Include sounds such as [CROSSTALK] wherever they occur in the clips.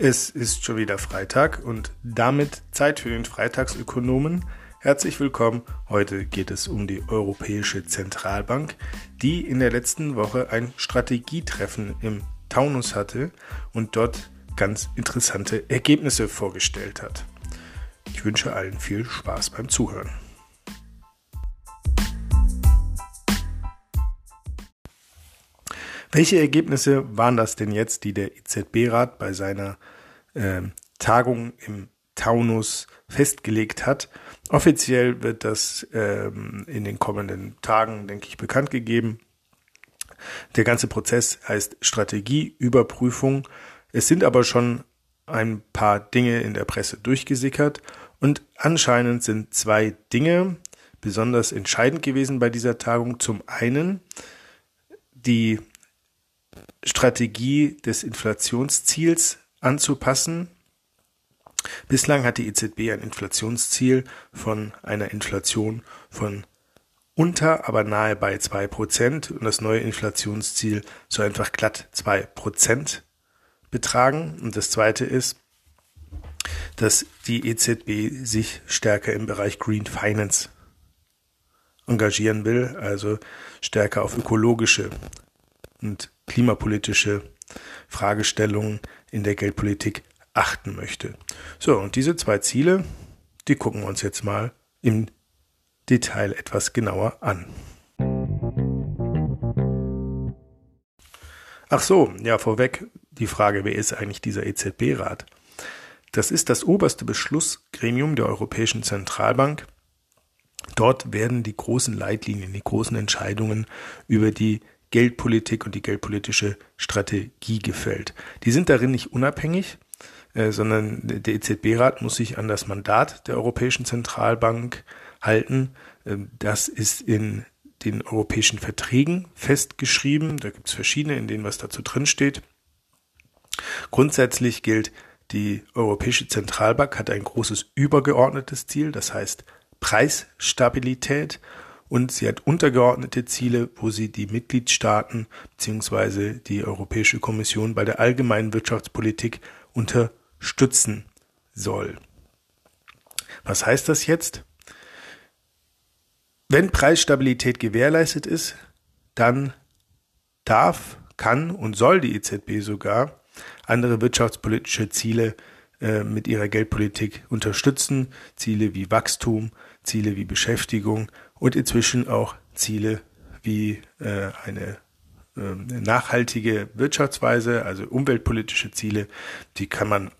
Es ist schon wieder Freitag und damit Zeit für den Freitagsökonomen. Herzlich willkommen. Heute geht es um die Europäische Zentralbank, die in der letzten Woche ein Strategietreffen im Taunus hatte und dort ganz interessante Ergebnisse vorgestellt hat. Ich wünsche allen viel Spaß beim Zuhören. Welche Ergebnisse waren das denn jetzt, die der EZB-Rat bei seiner äh, Tagung im Taunus festgelegt hat? Offiziell wird das ähm, in den kommenden Tagen, denke ich, bekannt gegeben. Der ganze Prozess heißt Strategieüberprüfung. Es sind aber schon ein paar Dinge in der Presse durchgesickert und anscheinend sind zwei Dinge besonders entscheidend gewesen bei dieser Tagung. Zum einen die Strategie des Inflationsziels anzupassen. Bislang hat die EZB ein Inflationsziel von einer Inflation von unter, aber nahe bei zwei Prozent und das neue Inflationsziel soll einfach glatt zwei Prozent betragen. Und das zweite ist, dass die EZB sich stärker im Bereich Green Finance engagieren will, also stärker auf ökologische und klimapolitische Fragestellungen in der Geldpolitik achten möchte. So, und diese zwei Ziele, die gucken wir uns jetzt mal im Detail etwas genauer an. Ach so, ja, vorweg die Frage, wer ist eigentlich dieser EZB-Rat? Das ist das oberste Beschlussgremium der Europäischen Zentralbank. Dort werden die großen Leitlinien, die großen Entscheidungen über die Geldpolitik und die geldpolitische Strategie gefällt. Die sind darin nicht unabhängig, äh, sondern der EZB-Rat muss sich an das Mandat der Europäischen Zentralbank halten. Ähm, das ist in den europäischen Verträgen festgeschrieben. Da gibt es verschiedene, in denen was dazu drin steht. Grundsätzlich gilt, die Europäische Zentralbank hat ein großes übergeordnetes Ziel, das heißt Preisstabilität und sie hat untergeordnete Ziele, wo sie die Mitgliedstaaten bzw. die Europäische Kommission bei der allgemeinen Wirtschaftspolitik unterstützen soll. Was heißt das jetzt? Wenn Preisstabilität gewährleistet ist, dann darf, kann und soll die EZB sogar andere wirtschaftspolitische Ziele äh, mit ihrer Geldpolitik unterstützen, Ziele wie Wachstum, Ziele wie Beschäftigung und inzwischen auch Ziele wie äh, eine äh, nachhaltige Wirtschaftsweise, also umweltpolitische Ziele, die kann man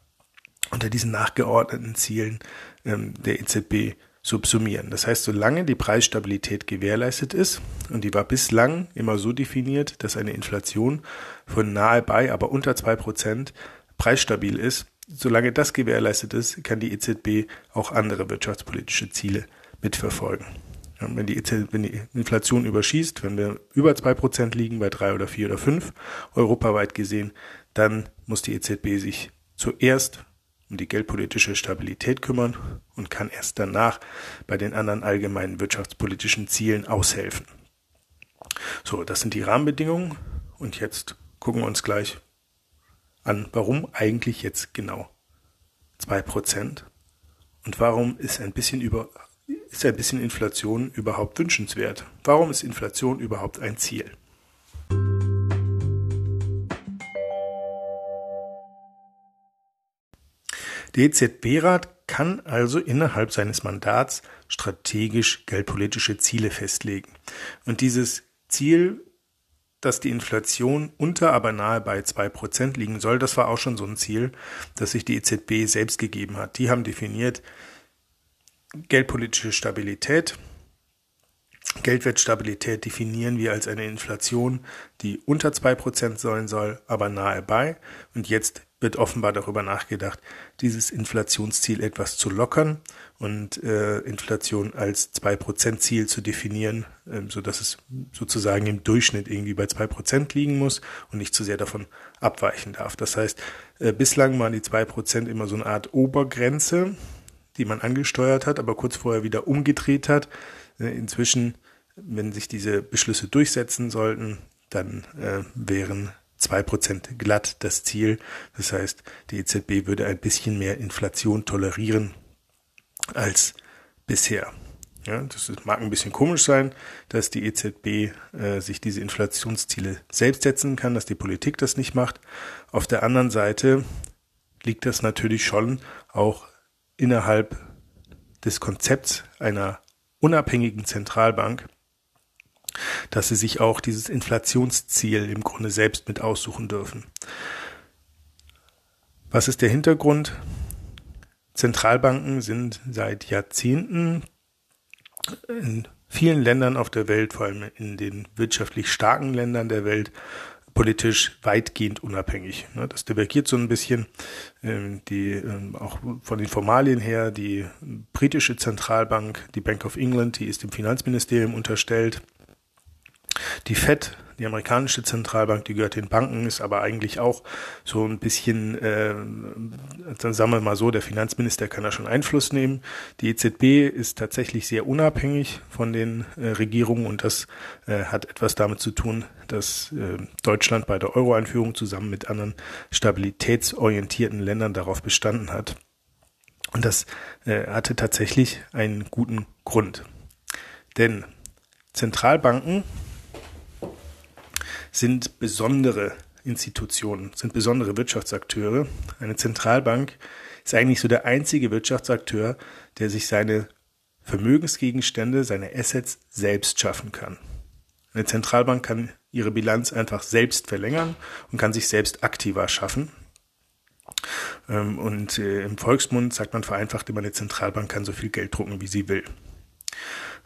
unter diesen nachgeordneten Zielen ähm, der EZB subsumieren. Das heißt, solange die Preisstabilität gewährleistet ist, und die war bislang immer so definiert, dass eine Inflation von nahe bei, aber unter zwei Prozent preisstabil ist, solange das gewährleistet ist, kann die EZB auch andere wirtschaftspolitische Ziele mitverfolgen. Wenn die, wenn die Inflation überschießt, wenn wir über zwei Prozent liegen, bei drei oder vier oder fünf, europaweit gesehen, dann muss die EZB sich zuerst um die geldpolitische Stabilität kümmern und kann erst danach bei den anderen allgemeinen wirtschaftspolitischen Zielen aushelfen. So, das sind die Rahmenbedingungen und jetzt gucken wir uns gleich an, warum eigentlich jetzt genau zwei Prozent und warum ist ein bisschen über ist ein bisschen Inflation überhaupt wünschenswert? Warum ist Inflation überhaupt ein Ziel? Der EZB-Rat kann also innerhalb seines Mandats strategisch geldpolitische Ziele festlegen. Und dieses Ziel, dass die Inflation unter, aber nahe bei zwei Prozent liegen soll, das war auch schon so ein Ziel, das sich die EZB selbst gegeben hat. Die haben definiert, Geldpolitische Stabilität. Geldwertstabilität definieren wir als eine Inflation, die unter zwei Prozent sein soll, aber nahe bei. Und jetzt wird offenbar darüber nachgedacht, dieses Inflationsziel etwas zu lockern und äh, Inflation als zwei Prozent Ziel zu definieren, äh, so dass es sozusagen im Durchschnitt irgendwie bei zwei Prozent liegen muss und nicht zu sehr davon abweichen darf. Das heißt, äh, bislang waren die zwei Prozent immer so eine Art Obergrenze, die man angesteuert hat, aber kurz vorher wieder umgedreht hat. Äh, inzwischen, wenn sich diese Beschlüsse durchsetzen sollten, dann äh, wären zwei Prozent glatt das Ziel. Das heißt, die EZB würde ein bisschen mehr Inflation tolerieren als bisher. Ja, das mag ein bisschen komisch sein, dass die EZB äh, sich diese Inflationsziele selbst setzen kann, dass die Politik das nicht macht. Auf der anderen Seite liegt das natürlich schon auch innerhalb des Konzepts einer unabhängigen Zentralbank, dass sie sich auch dieses Inflationsziel im Grunde selbst mit aussuchen dürfen. Was ist der Hintergrund? Zentralbanken sind seit Jahrzehnten in vielen Ländern auf der Welt, vor allem in den wirtschaftlich starken Ländern der Welt, politisch weitgehend unabhängig. Ne? Das divergiert so ein bisschen. Ähm, die ähm, auch von den Formalien her, die britische Zentralbank, die Bank of England, die ist dem Finanzministerium unterstellt. Die Fed die amerikanische Zentralbank, die gehört den Banken, ist aber eigentlich auch so ein bisschen, äh, dann sagen wir mal so, der Finanzminister kann da schon Einfluss nehmen. Die EZB ist tatsächlich sehr unabhängig von den äh, Regierungen und das äh, hat etwas damit zu tun, dass äh, Deutschland bei der Euro-Einführung zusammen mit anderen stabilitätsorientierten Ländern darauf bestanden hat. Und das äh, hatte tatsächlich einen guten Grund. Denn Zentralbanken sind besondere Institutionen, sind besondere Wirtschaftsakteure. Eine Zentralbank ist eigentlich so der einzige Wirtschaftsakteur, der sich seine Vermögensgegenstände, seine Assets selbst schaffen kann. Eine Zentralbank kann ihre Bilanz einfach selbst verlängern und kann sich selbst aktiver schaffen. Ähm, und äh, im Volksmund sagt man vereinfacht immer, eine Zentralbank kann so viel Geld drucken, wie sie will.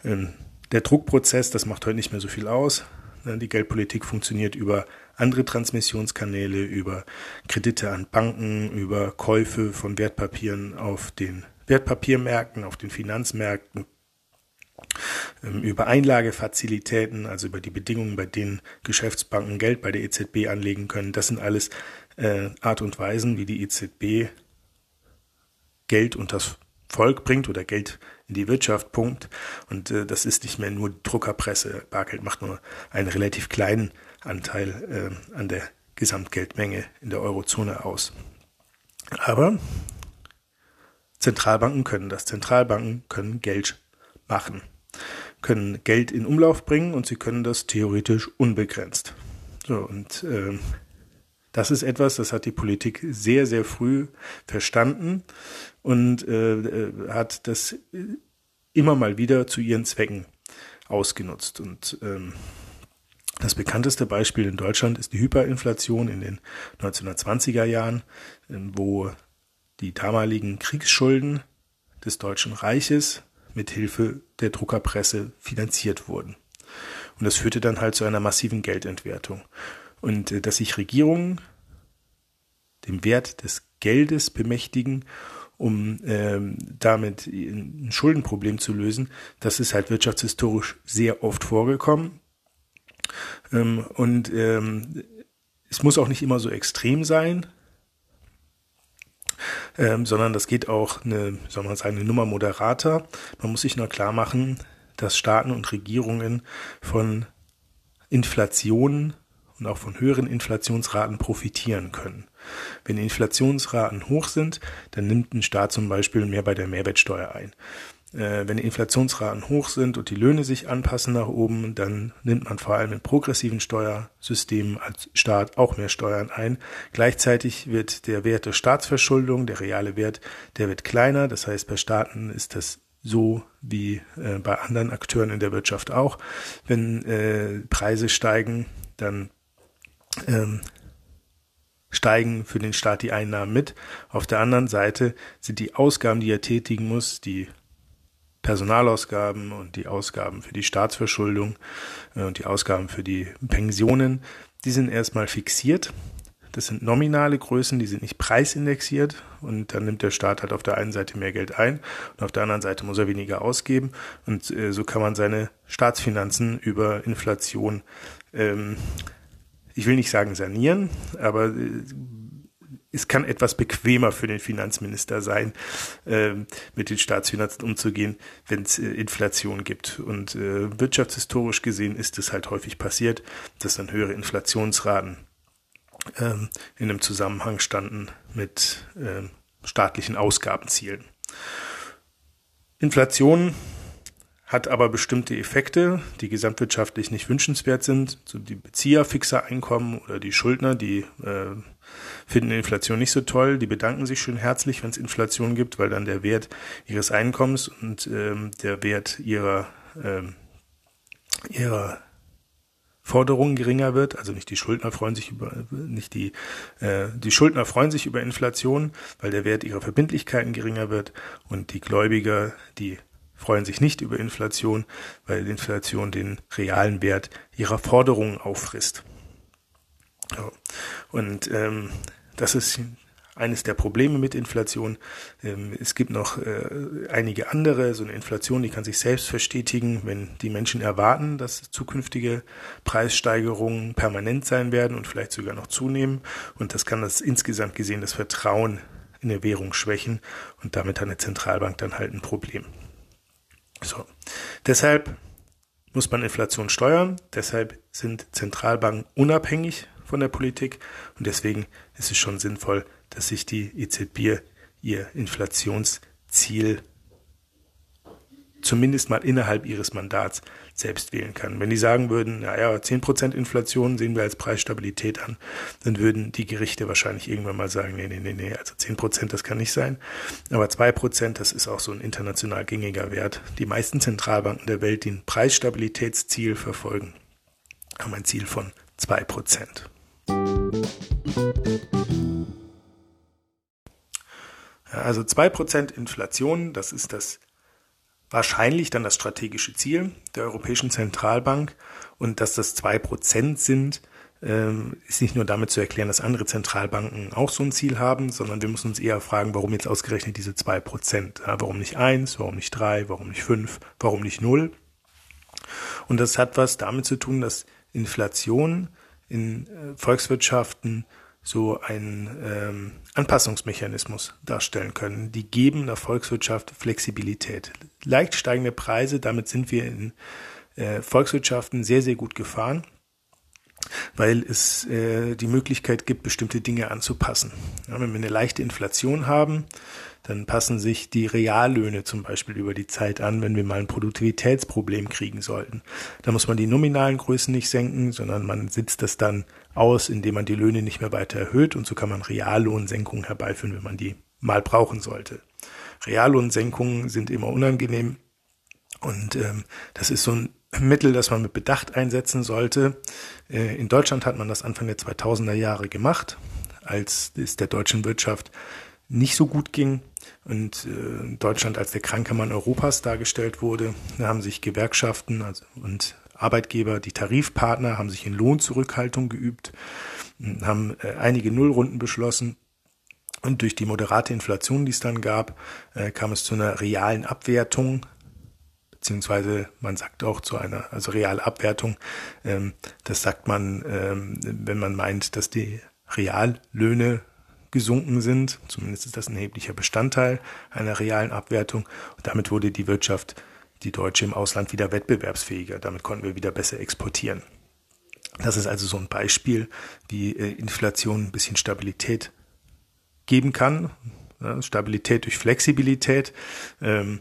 Ähm, der Druckprozess, das macht heute nicht mehr so viel aus. Ne, die Geldpolitik funktioniert über andere Transmissionskanäle, über Kredite an Banken, über Käufe von Wertpapieren auf den Wertpapiermärkten, auf den Finanzmärkten, ähm, über Einlagefazilitäten, also über die Bedingungen, bei denen Geschäftsbanken Geld bei der EZB anlegen können. Das sind alles äh, Art und Weisen, wie die EZB Geld und das Volk bringt oder Geld in die Wirtschaft pumpt. Und äh, das ist nicht mehr nur Druckerpresse. Bargeld macht nur einen relativ kleinen Anteil äh, an der Gesamtgeldmenge in der Eurozone aus. Aber Zentralbanken können das. Zentralbanken können Geld machen, können Geld in Umlauf bringen und sie können das theoretisch unbegrenzt. So, und äh, das ist etwas, das hat die Politik sehr, sehr früh verstanden und äh, äh, hat das immer mal wieder zu ihren Zwecken ausgenutzt. Und ähm, das bekannteste Beispiel in Deutschland ist die Hyperinflation in den 1920er Jahren, ähm, wo die damaligen Kriegsschulden des Deutschen Reiches mit Hilfe der Druckerpresse finanziert wurden. Und das führte dann halt zu einer massiven Geldentwertung. Und äh, dass sich Regierungen dem Wert des Geldes bemächtigen um ähm, damit ein Schuldenproblem zu lösen. Das ist halt wirtschaftshistorisch sehr oft vorgekommen. Ähm, und ähm, es muss auch nicht immer so extrem sein, ähm, sondern das geht auch eine, soll man sagen, eine Nummer moderater. Man muss sich nur klar machen, dass Staaten und Regierungen von Inflation und auch von höheren Inflationsraten profitieren können. Wenn Inflationsraten hoch sind, dann nimmt ein Staat zum Beispiel mehr bei der Mehrwertsteuer ein. Äh, wenn die Inflationsraten hoch sind und die Löhne sich anpassen nach oben, dann nimmt man vor allem in progressiven Steuersystemen als Staat auch mehr Steuern ein. Gleichzeitig wird der Wert der Staatsverschuldung, der reale Wert, der wird kleiner. Das heißt, bei Staaten ist das so wie äh, bei anderen Akteuren in der Wirtschaft auch. Wenn äh, Preise steigen, dann ähm, steigen für den Staat die Einnahmen mit. Auf der anderen Seite sind die Ausgaben, die er tätigen muss, die Personalausgaben und die Ausgaben für die Staatsverschuldung äh, und die Ausgaben für die Pensionen, die sind erstmal fixiert. Das sind nominale Größen, die sind nicht preisindexiert und dann nimmt der Staat halt auf der einen Seite mehr Geld ein und auf der anderen Seite muss er weniger ausgeben und äh, so kann man seine Staatsfinanzen über Inflation ähm, ich will nicht sagen sanieren, aber äh, es kann etwas bequemer für den Finanzminister sein, äh, mit den Staatsfinanzen umzugehen, wenn es äh, Inflation gibt. Und äh, wirtschaftshistorisch gesehen ist es halt häufig passiert, dass dann höhere Inflationsraten ähm, in einem Zusammenhang standen mit ähm, staatlichen Ausgabenzielen. Inflation hat aber bestimmte Effekte, die gesamtwirtschaftlich nicht wünschenswert sind. So die Bezieher fixer Einkommen oder die Schuldner, die äh, finden Inflation nicht so toll, die bedanken sich schön herzlich, wenn es Inflation gibt, weil dann der Wert ihres Einkommens und ähm, der Wert ihrer, ähm, ihrer Forderungen geringer wird, also nicht die Schuldner freuen sich über nicht die äh, die Schuldner freuen sich über Inflation, weil der Wert ihrer Verbindlichkeiten geringer wird und die Gläubiger, die freuen sich nicht über Inflation, weil Inflation den realen Wert ihrer Forderungen auffrisst. Und ähm, das ist eines der Probleme mit Inflation. Ähm, es gibt noch äh, einige andere. So eine Inflation, die kann sich selbst verstetigen, wenn die Menschen erwarten, dass zukünftige Preissteigerungen permanent sein werden und vielleicht sogar noch zunehmen. Und das kann das insgesamt gesehen das Vertrauen in der Währung schwächen. Und damit hat eine Zentralbank dann halt ein Problem. So. Deshalb muss man Inflation steuern. Deshalb sind Zentralbanken unabhängig von der Politik. Und deswegen ist es schon sinnvoll, dass sich die EZB ihr Inflationsziel zumindest mal innerhalb ihres Mandats selbst wählen kann. Wenn die sagen würden, naja, 10% Inflation sehen wir als Preisstabilität an, dann würden die Gerichte wahrscheinlich irgendwann mal sagen, nee, nee, nee, nee, also 10% das kann nicht sein. Aber 2%, das ist auch so ein international gängiger Wert. Die meisten Zentralbanken der Welt, die ein Preisstabilitätsziel verfolgen, haben ein Ziel von 2%. Also 2% Inflation, das ist das wahrscheinlich dann das strategische Ziel der Europäischen Zentralbank und dass das zwei Prozent sind, ähm, ist nicht nur damit zu erklären, dass andere Zentralbanken auch so ein Ziel haben, sondern wir müssen uns eher fragen, warum jetzt ausgerechnet diese zwei Prozent? warum nicht eins, warum nicht drei, warum nicht fünf, warum nicht null? Und das hat was damit zu tun, dass Inflation in äh, Volkswirtschaften so einen ähm, Anpassungsmechanismus darstellen können. Die geben der Volkswirtschaft Flexibilität. Leicht steigende Preise, damit sind wir in äh, Volkswirtschaften sehr, sehr gut gefahren, weil es äh, die Möglichkeit gibt, bestimmte Dinge anzupassen. Ja, wenn wir eine leichte Inflation haben, dann passen sich die Reallöhne zum Beispiel über die Zeit an, wenn wir mal ein Produktivitätsproblem kriegen sollten. Da muss man die nominalen Größen nicht senken, sondern man sitzt das dann aus, indem man die Löhne nicht mehr weiter erhöht und so kann man Reallohnsenkungen herbeiführen, wenn man die mal brauchen sollte. Reallohnsenkungen sind immer unangenehm und ähm, das ist so ein Mittel, das man mit Bedacht einsetzen sollte. Äh, in Deutschland hat man das Anfang der 2000er Jahre gemacht, als es der deutschen Wirtschaft nicht so gut ging und äh, Deutschland als der kranke Mann Europas dargestellt wurde. Da haben sich Gewerkschaften also, und Arbeitgeber, die Tarifpartner, haben sich in Lohnzurückhaltung geübt, haben äh, einige Nullrunden beschlossen. Und durch die moderate Inflation, die es dann gab, äh, kam es zu einer realen Abwertung, beziehungsweise man sagt auch zu einer, also reale Abwertung. Ähm, das sagt man, ähm, wenn man meint, dass die Reallöhne gesunken sind. Zumindest ist das ein erheblicher Bestandteil einer realen Abwertung. Und damit wurde die Wirtschaft, die deutsche im Ausland, wieder wettbewerbsfähiger. Damit konnten wir wieder besser exportieren. Das ist also so ein Beispiel, wie äh, Inflation ein bisschen Stabilität geben kann. Stabilität durch Flexibilität ähm,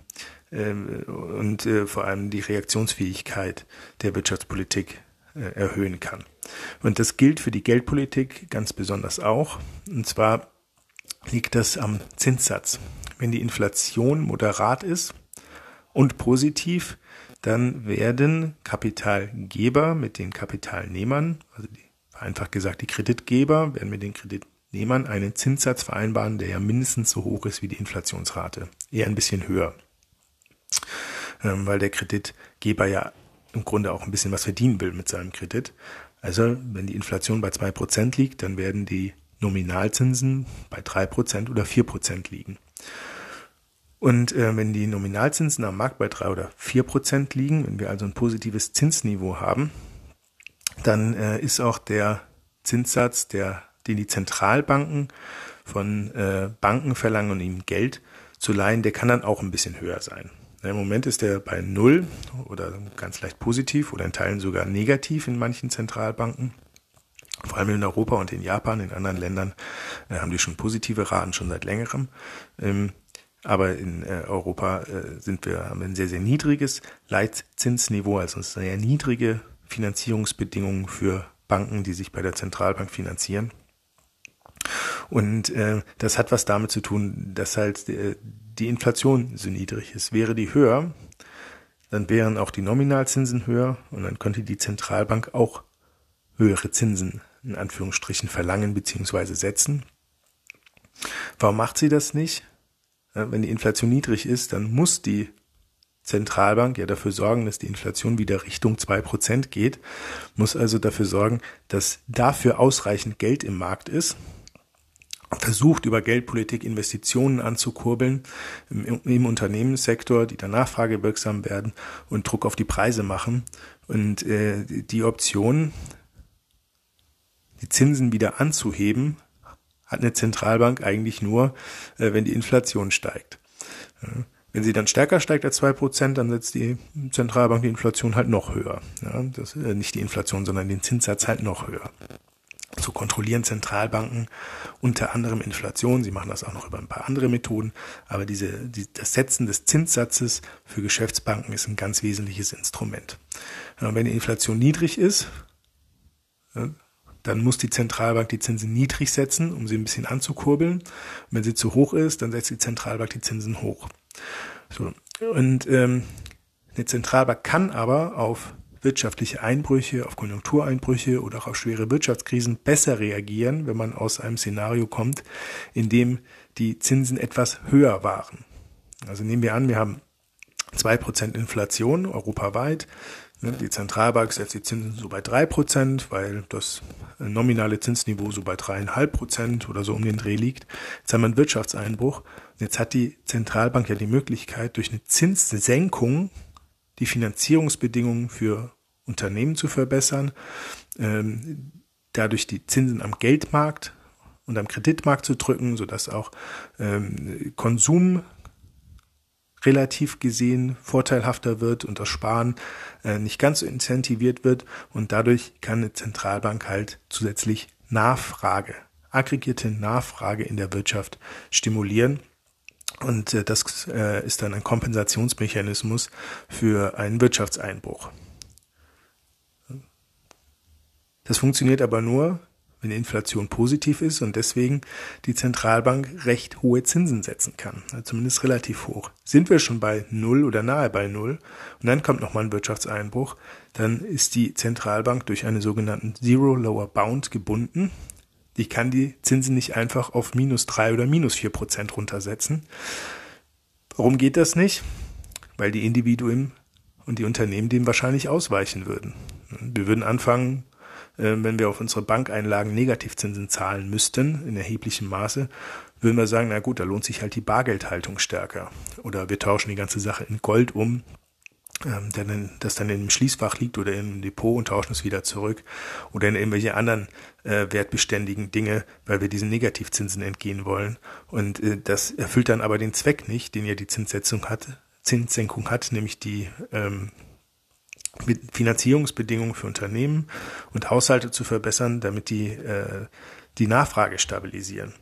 ähm, und äh, vor allem die Reaktionsfähigkeit der Wirtschaftspolitik äh, erhöhen kann. Und das gilt für die Geldpolitik ganz besonders auch. Und zwar liegt das am Zinssatz. Wenn die Inflation moderat ist und positiv, dann werden Kapitalgeber mit den Kapitalnehmern, also die, einfach gesagt die Kreditgeber, werden mit den Kreditnehmern einen Zinssatz vereinbaren, der ja mindestens so hoch ist wie die Inflationsrate, eher ein bisschen höher, ähm, weil der Kreditgeber ja im Grunde auch ein bisschen was verdienen will mit seinem Kredit. Also wenn die Inflation bei zwei Prozent liegt, dann werden die Nominalzinsen bei drei Prozent oder vier Prozent liegen. Und äh, wenn die Nominalzinsen am Markt bei drei oder vier Prozent liegen, wenn wir also ein positives Zinsniveau haben, dann äh, ist auch der Zinssatz, der, den die Zentralbanken von äh, Banken verlangen, um ihnen Geld zu leihen, der kann dann auch ein bisschen höher sein. Im Moment ist er bei Null oder ganz leicht positiv oder in Teilen sogar negativ in manchen Zentralbanken. Vor allem in Europa und in Japan, in anderen Ländern äh, haben die schon positive Raten schon seit längerem. Ähm, aber in äh, Europa äh, sind wir, haben ein sehr, sehr niedriges Leitzinsniveau, also sehr niedrige Finanzierungsbedingungen für Banken, die sich bei der Zentralbank finanzieren. Und äh, das hat was damit zu tun, dass halt äh, die Inflation so niedrig ist. Wäre die höher, dann wären auch die Nominalzinsen höher und dann könnte die Zentralbank auch höhere Zinsen in Anführungsstrichen verlangen beziehungsweise setzen. Warum macht sie das nicht? Wenn die Inflation niedrig ist, dann muss die Zentralbank ja dafür sorgen, dass die Inflation wieder Richtung zwei Prozent geht, muss also dafür sorgen, dass dafür ausreichend Geld im Markt ist, versucht über Geldpolitik Investitionen anzukurbeln im, im Unternehmenssektor, die dann nachfragewirksam werden und Druck auf die Preise machen. Und äh, die Option, die Zinsen wieder anzuheben, hat eine Zentralbank eigentlich nur, äh, wenn die Inflation steigt. Ja. Wenn sie dann stärker steigt als zwei Prozent, dann setzt die Zentralbank die Inflation halt noch höher. Ja, das, äh, nicht die Inflation, sondern den Zinssatz halt noch höher. So kontrollieren Zentralbanken unter anderem Inflation. Sie machen das auch noch über ein paar andere Methoden. Aber diese, die, das Setzen des Zinssatzes für Geschäftsbanken ist ein ganz wesentliches Instrument. Ja, wenn die Inflation niedrig ist, ja, dann muss die Zentralbank die Zinsen niedrig setzen, um sie ein bisschen anzukurbeln. Und wenn sie zu hoch ist, dann setzt die Zentralbank die Zinsen hoch. So. Und ähm, eine Zentralbank kann aber auf wirtschaftliche Einbrüche, auf Konjunktureinbrüche oder auch auf schwere Wirtschaftskrisen besser reagieren, wenn man aus einem Szenario kommt, in dem die Zinsen etwas höher waren. Also nehmen wir an, wir haben zwei Prozent Inflation europaweit. Ne, die Zentralbank setzt die Zinsen so bei drei Prozent, weil das nominale Zinsniveau so bei dreieinhalb Prozent oder so um den Dreh liegt. Jetzt haben wir einen Wirtschaftseinbruch. Jetzt hat die Zentralbank ja die Möglichkeit, durch eine Zinssenkung die Finanzierungsbedingungen für Unternehmen zu verbessern, ähm, dadurch die Zinsen am Geldmarkt und am Kreditmarkt zu drücken, sodass auch ähm, Konsum relativ gesehen vorteilhafter wird und das Sparen äh, nicht ganz so incentiviert wird und dadurch kann eine Zentralbank halt zusätzlich Nachfrage, aggregierte Nachfrage in der Wirtschaft stimulieren und äh, das äh, ist dann ein Kompensationsmechanismus für einen Wirtschaftseinbruch. Das funktioniert aber nur, wenn die Inflation positiv ist und deswegen die Zentralbank recht hohe Zinsen setzen kann, also zumindest relativ hoch. Sind wir schon bei Null oder nahe bei Null und dann kommt nochmal ein Wirtschaftseinbruch, dann ist die Zentralbank durch einen sogenannten Zero Lower Bound gebunden. Ich kann die Zinsen nicht einfach auf minus drei oder minus vier Prozent runtersetzen. Warum geht das nicht? Weil die Individuen und die Unternehmen dem wahrscheinlich ausweichen würden. Wir würden anfangen, wenn wir auf unsere Bankeinlagen Negativzinsen zahlen müssten, in erheblichem Maße, würden wir sagen, na gut, da lohnt sich halt die Bargeldhaltung stärker. Oder wir tauschen die ganze Sache in Gold um ähm, das dann im Schließfach liegt oder im Depot und tauschen es wieder zurück oder in irgendwelche anderen äh, wertbeständigen Dinge, weil wir diesen Negativzinsen entgehen wollen. Und äh, das erfüllt dann aber den Zweck nicht, den ja die Zinssetzung hat, Zinssenkung hat, nämlich die ähm, Finanzierungsbedingungen für Unternehmen und Haushalte zu verbessern, damit die äh, die Nachfrage stabilisieren.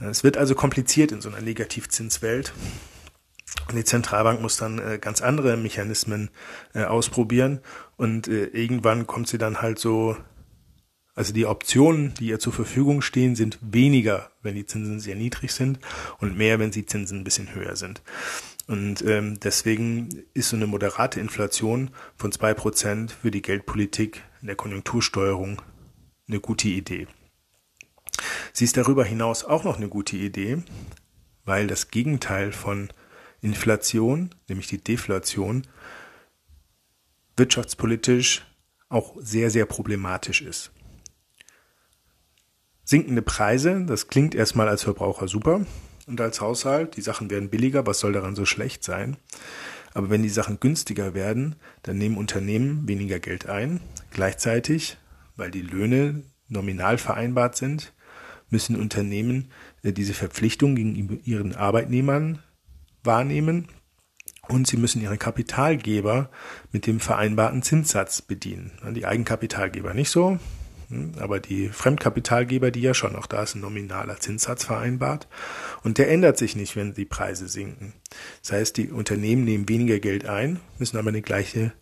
Es wird also kompliziert in so einer Negativzinswelt und die Zentralbank muss dann äh, ganz andere Mechanismen äh, ausprobieren und äh, irgendwann kommt sie dann halt so, also die Optionen, die ihr zur Verfügung stehen, sind weniger, wenn die Zinsen sehr niedrig sind und mehr, wenn die Zinsen ein bisschen höher sind. Und ähm, deswegen ist so eine moderate Inflation von zwei Prozent für die Geldpolitik in der Konjunktursteuerung eine gute Idee. Sie ist darüber hinaus auch noch eine gute Idee, weil das Gegenteil von Inflation, nämlich die Deflation, wirtschaftspolitisch auch sehr, sehr problematisch ist. Sinkende Preise, das klingt erstmal als Verbraucher super und als Haushalt, die Sachen werden billiger, was soll daran so schlecht sein? Aber wenn die Sachen günstiger werden, dann nehmen Unternehmen weniger Geld ein. Gleichzeitig, weil die Löhne nominal vereinbart sind, müssen Unternehmen äh, diese Verpflichtung gegenüber ihren Arbeitnehmern wahrnehmen und sie müssen ihre Kapitalgeber mit dem vereinbarten Zinssatz bedienen. Die Eigenkapitalgeber nicht so. Hm, aber die Fremdkapitalgeber, die ja schon noch da ist, ein nominaler Zinssatz vereinbart. Und der ändert sich nicht, wenn die Preise sinken. Das heißt, die Unternehmen nehmen weniger Geld ein, müssen aber eine gleiche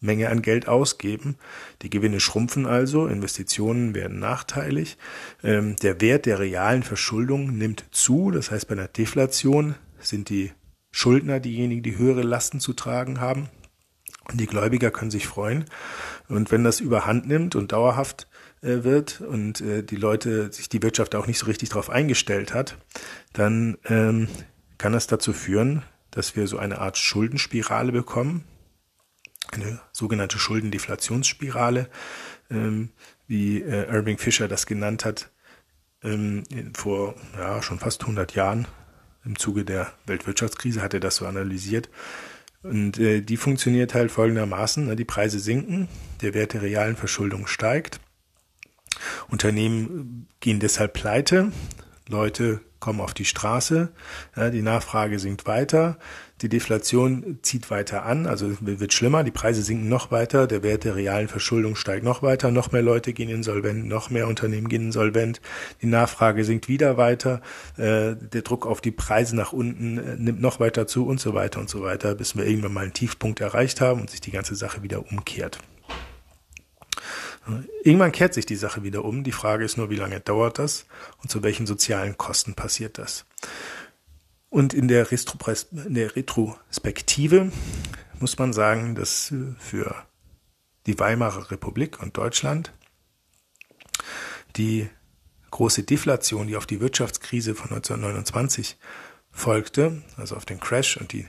Menge an Geld ausgeben. Die Gewinne schrumpfen also, Investitionen werden nachteilig. Ähm, der Wert der realen Verschuldung nimmt zu. Das heißt, bei einer Deflation sind die Schuldner diejenigen, die höhere Lasten zu tragen haben. Und die Gläubiger können sich freuen. Und wenn das überhand nimmt und dauerhaft äh, wird und äh, die Leute sich die Wirtschaft auch nicht so richtig darauf eingestellt hat, dann ähm, kann das dazu führen, dass wir so eine Art Schuldenspirale bekommen, eine sogenannte Schuldendeflationsspirale, ähm, wie äh, Irving Fischer das genannt hat, ähm, vor ja, schon fast 100 Jahren im Zuge der Weltwirtschaftskrise hat er das so analysiert. Und äh, die funktioniert halt folgendermaßen. Ne? Die Preise sinken, der Wert der realen Verschuldung steigt. Unternehmen gehen deshalb pleite, Leute kommen auf die Straße, ja, die Nachfrage sinkt weiter, die Deflation zieht weiter an, also wird schlimmer, die Preise sinken noch weiter, der Wert der realen Verschuldung steigt noch weiter, noch mehr Leute gehen insolvent, noch mehr Unternehmen gehen insolvent, die Nachfrage sinkt wieder weiter, äh, der Druck auf die Preise nach unten äh, nimmt noch weiter zu und so weiter und so weiter, bis wir irgendwann mal einen Tiefpunkt erreicht haben und sich die ganze Sache wieder umkehrt. Irgendwann kehrt sich die Sache wieder um. Die Frage ist nur, wie lange dauert das und zu welchen sozialen Kosten passiert das. Und in der, in der Retrospektive muss man sagen, dass äh, für die Weimarer Republik und Deutschland die große Deflation, die auf die Wirtschaftskrise von 1929 folgte, also auf den Crash und die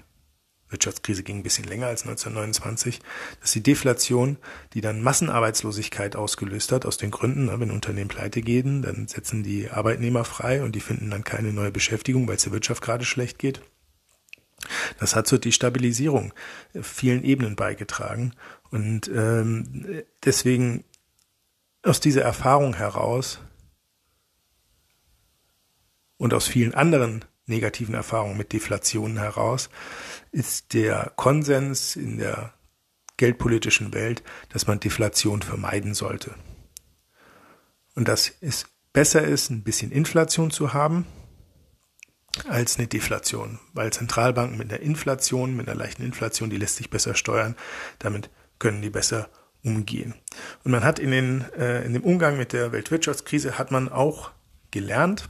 Wirtschaftskrise ging ein bisschen länger als 1929, dass die Deflation, die dann Massenarbeitslosigkeit ausgelöst hat, aus den Gründen, ne, wenn Unternehmen pleite gehen, dann setzen die Arbeitnehmer frei und die finden dann keine neue Beschäftigung, weil es der Wirtschaft gerade schlecht geht. Das hat zur Destabilisierung vielen Ebenen beigetragen. Und ähm, deswegen aus dieser Erfahrung heraus und aus vielen anderen negativen Erfahrungen mit Deflationen heraus, ist der Konsens in der geldpolitischen Welt, dass man Deflation vermeiden sollte. Und dass es besser ist, ein bisschen Inflation zu haben, als eine Deflation, weil Zentralbanken mit einer Inflation, mit einer leichten Inflation, die lässt sich besser steuern, damit können die besser umgehen. Und man hat in, den, äh, in dem Umgang mit der Weltwirtschaftskrise hat man auch gelernt,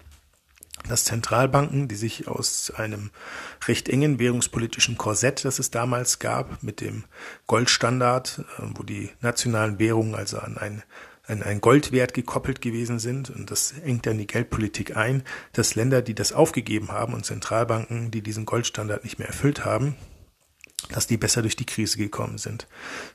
dass Zentralbanken, die sich aus einem recht engen währungspolitischen Korsett, das es damals gab, mit dem Goldstandard, äh, wo die nationalen Währungen also an ein an einen Goldwert gekoppelt gewesen sind und das engt dann die Geldpolitik ein, dass Länder, die das aufgegeben haben und Zentralbanken, die diesen Goldstandard nicht mehr erfüllt haben, dass die besser durch die Krise gekommen sind.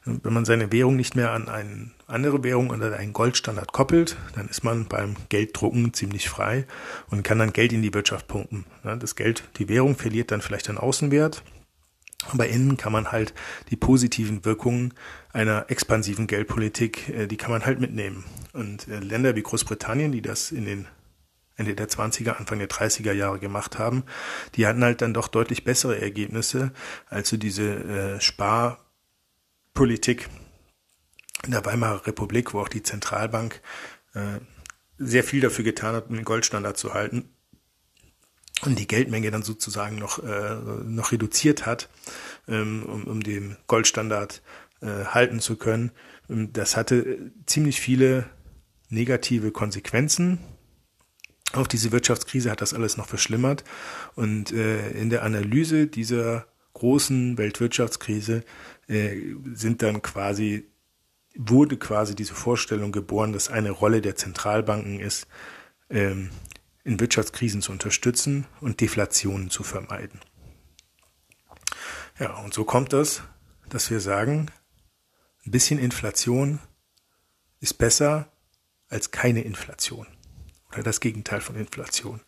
Wenn man seine Währung nicht mehr an eine andere Währung oder einen Goldstandard koppelt, dann ist man beim Gelddrucken ziemlich frei und kann dann Geld in die Wirtschaft pumpen. Das Geld, die Währung verliert dann vielleicht an Außenwert, aber innen kann man halt die positiven Wirkungen einer expansiven Geldpolitik, äh, die kann man halt mitnehmen. Und äh, Länder wie Großbritannien, die das in den Ende der 20er, Anfang der 30er Jahre gemacht haben, die hatten halt dann doch deutlich bessere Ergebnisse als so diese äh, Sparpolitik in der Weimarer Republik, wo auch die Zentralbank äh, sehr viel dafür getan hat, um den Goldstandard zu halten und die Geldmenge dann sozusagen noch, äh, noch reduziert hat, ähm, um, um den Goldstandard äh, halten zu können. Das hatte ziemlich viele negative Konsequenzen auf diese Wirtschaftskrise hat das alles noch verschlimmert. Und äh, in der Analyse dieser großen Weltwirtschaftskrise äh, sind dann quasi, wurde quasi diese Vorstellung geboren, dass eine Rolle der Zentralbanken ist, ähm, in Wirtschaftskrisen zu unterstützen und Deflationen zu vermeiden. Ja, und so kommt das, dass wir sagen, ein bisschen Inflation ist besser als keine Inflation das Gegenteil von Inflation.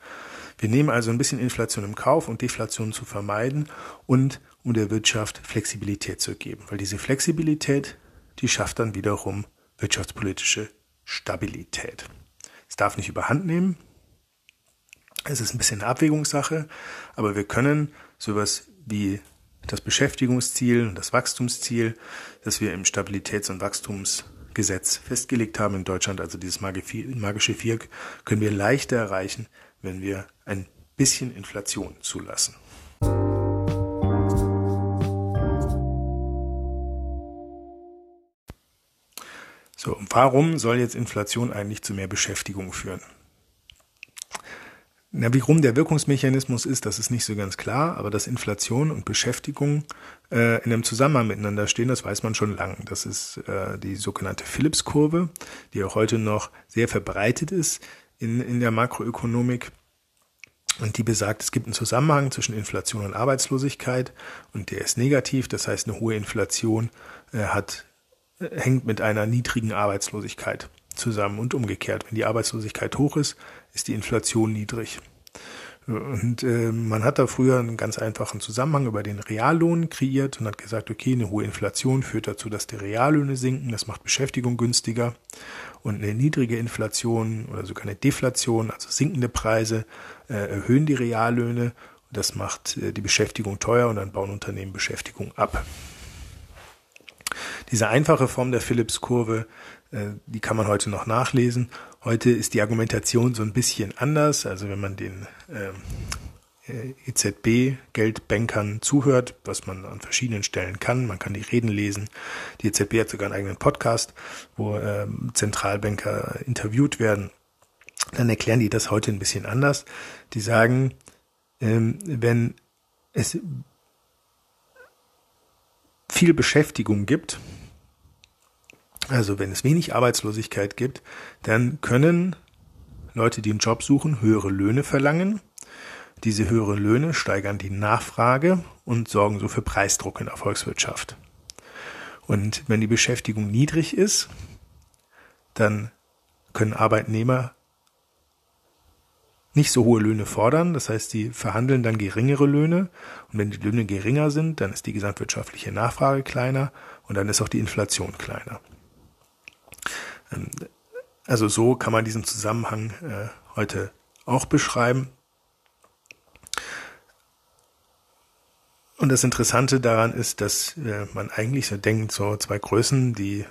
Wir nehmen also ein bisschen Inflation im Kauf, um Deflation zu vermeiden und um der Wirtschaft Flexibilität zu geben, weil diese Flexibilität, die schafft dann wiederum wirtschaftspolitische Stabilität. Es darf nicht überhand nehmen. Es ist ein bisschen eine Abwägungssache, aber wir können sowas wie das Beschäftigungsziel und das Wachstumsziel, das wir im Stabilitäts- und Wachstumspakt Gesetz festgelegt haben in Deutschland, also dieses magische Vier, können wir leichter erreichen, wenn wir ein bisschen Inflation zulassen. So, warum soll jetzt Inflation eigentlich zu mehr Beschäftigung führen? Na, wie rum der Wirkungsmechanismus ist, das ist nicht so ganz klar, aber dass Inflation und Beschäftigung äh, in einem Zusammenhang miteinander stehen, das weiß man schon lange. Das ist äh, die sogenannte Phillips-Kurve, die auch heute noch sehr verbreitet ist in, in der Makroökonomik. Und die besagt, es gibt einen Zusammenhang zwischen Inflation und Arbeitslosigkeit und der ist negativ. Das heißt, eine hohe Inflation äh, hat, äh, hängt mit einer niedrigen Arbeitslosigkeit zusammen und umgekehrt. Wenn die Arbeitslosigkeit hoch ist, ist die Inflation niedrig. Und äh, man hat da früher einen ganz einfachen Zusammenhang über den Reallohn kreiert und hat gesagt, okay, eine hohe Inflation führt dazu, dass die Reallöhne sinken, das macht Beschäftigung günstiger. Und eine niedrige Inflation oder sogar eine Deflation, also sinkende Preise, äh, erhöhen die Reallöhne. Das macht äh, die Beschäftigung teuer und dann bauen Unternehmen Beschäftigung ab. Diese einfache Form der Phillips-Kurve, die kann man heute noch nachlesen. Heute ist die Argumentation so ein bisschen anders. Also wenn man den ähm, äh, EZB-Geldbankern zuhört, was man an verschiedenen Stellen kann. Man kann die Reden lesen. Die EZB hat sogar einen eigenen Podcast, wo ähm, Zentralbanker interviewt werden. Dann erklären die das heute ein bisschen anders. Die sagen, ähm, wenn es viel Beschäftigung gibt, also wenn es wenig Arbeitslosigkeit gibt, dann können Leute, die einen Job suchen, höhere Löhne verlangen. Diese höheren Löhne steigern die Nachfrage und sorgen so für Preisdruck in der Volkswirtschaft. Und wenn die Beschäftigung niedrig ist, dann können Arbeitnehmer nicht so hohe Löhne fordern. Das heißt, sie verhandeln dann geringere Löhne. Und wenn die Löhne geringer sind, dann ist die gesamtwirtschaftliche Nachfrage kleiner und dann ist auch die Inflation kleiner. Also so kann man diesen Zusammenhang äh, heute auch beschreiben. Und das Interessante daran ist, dass äh, man eigentlich so denkt, so zwei Größen, die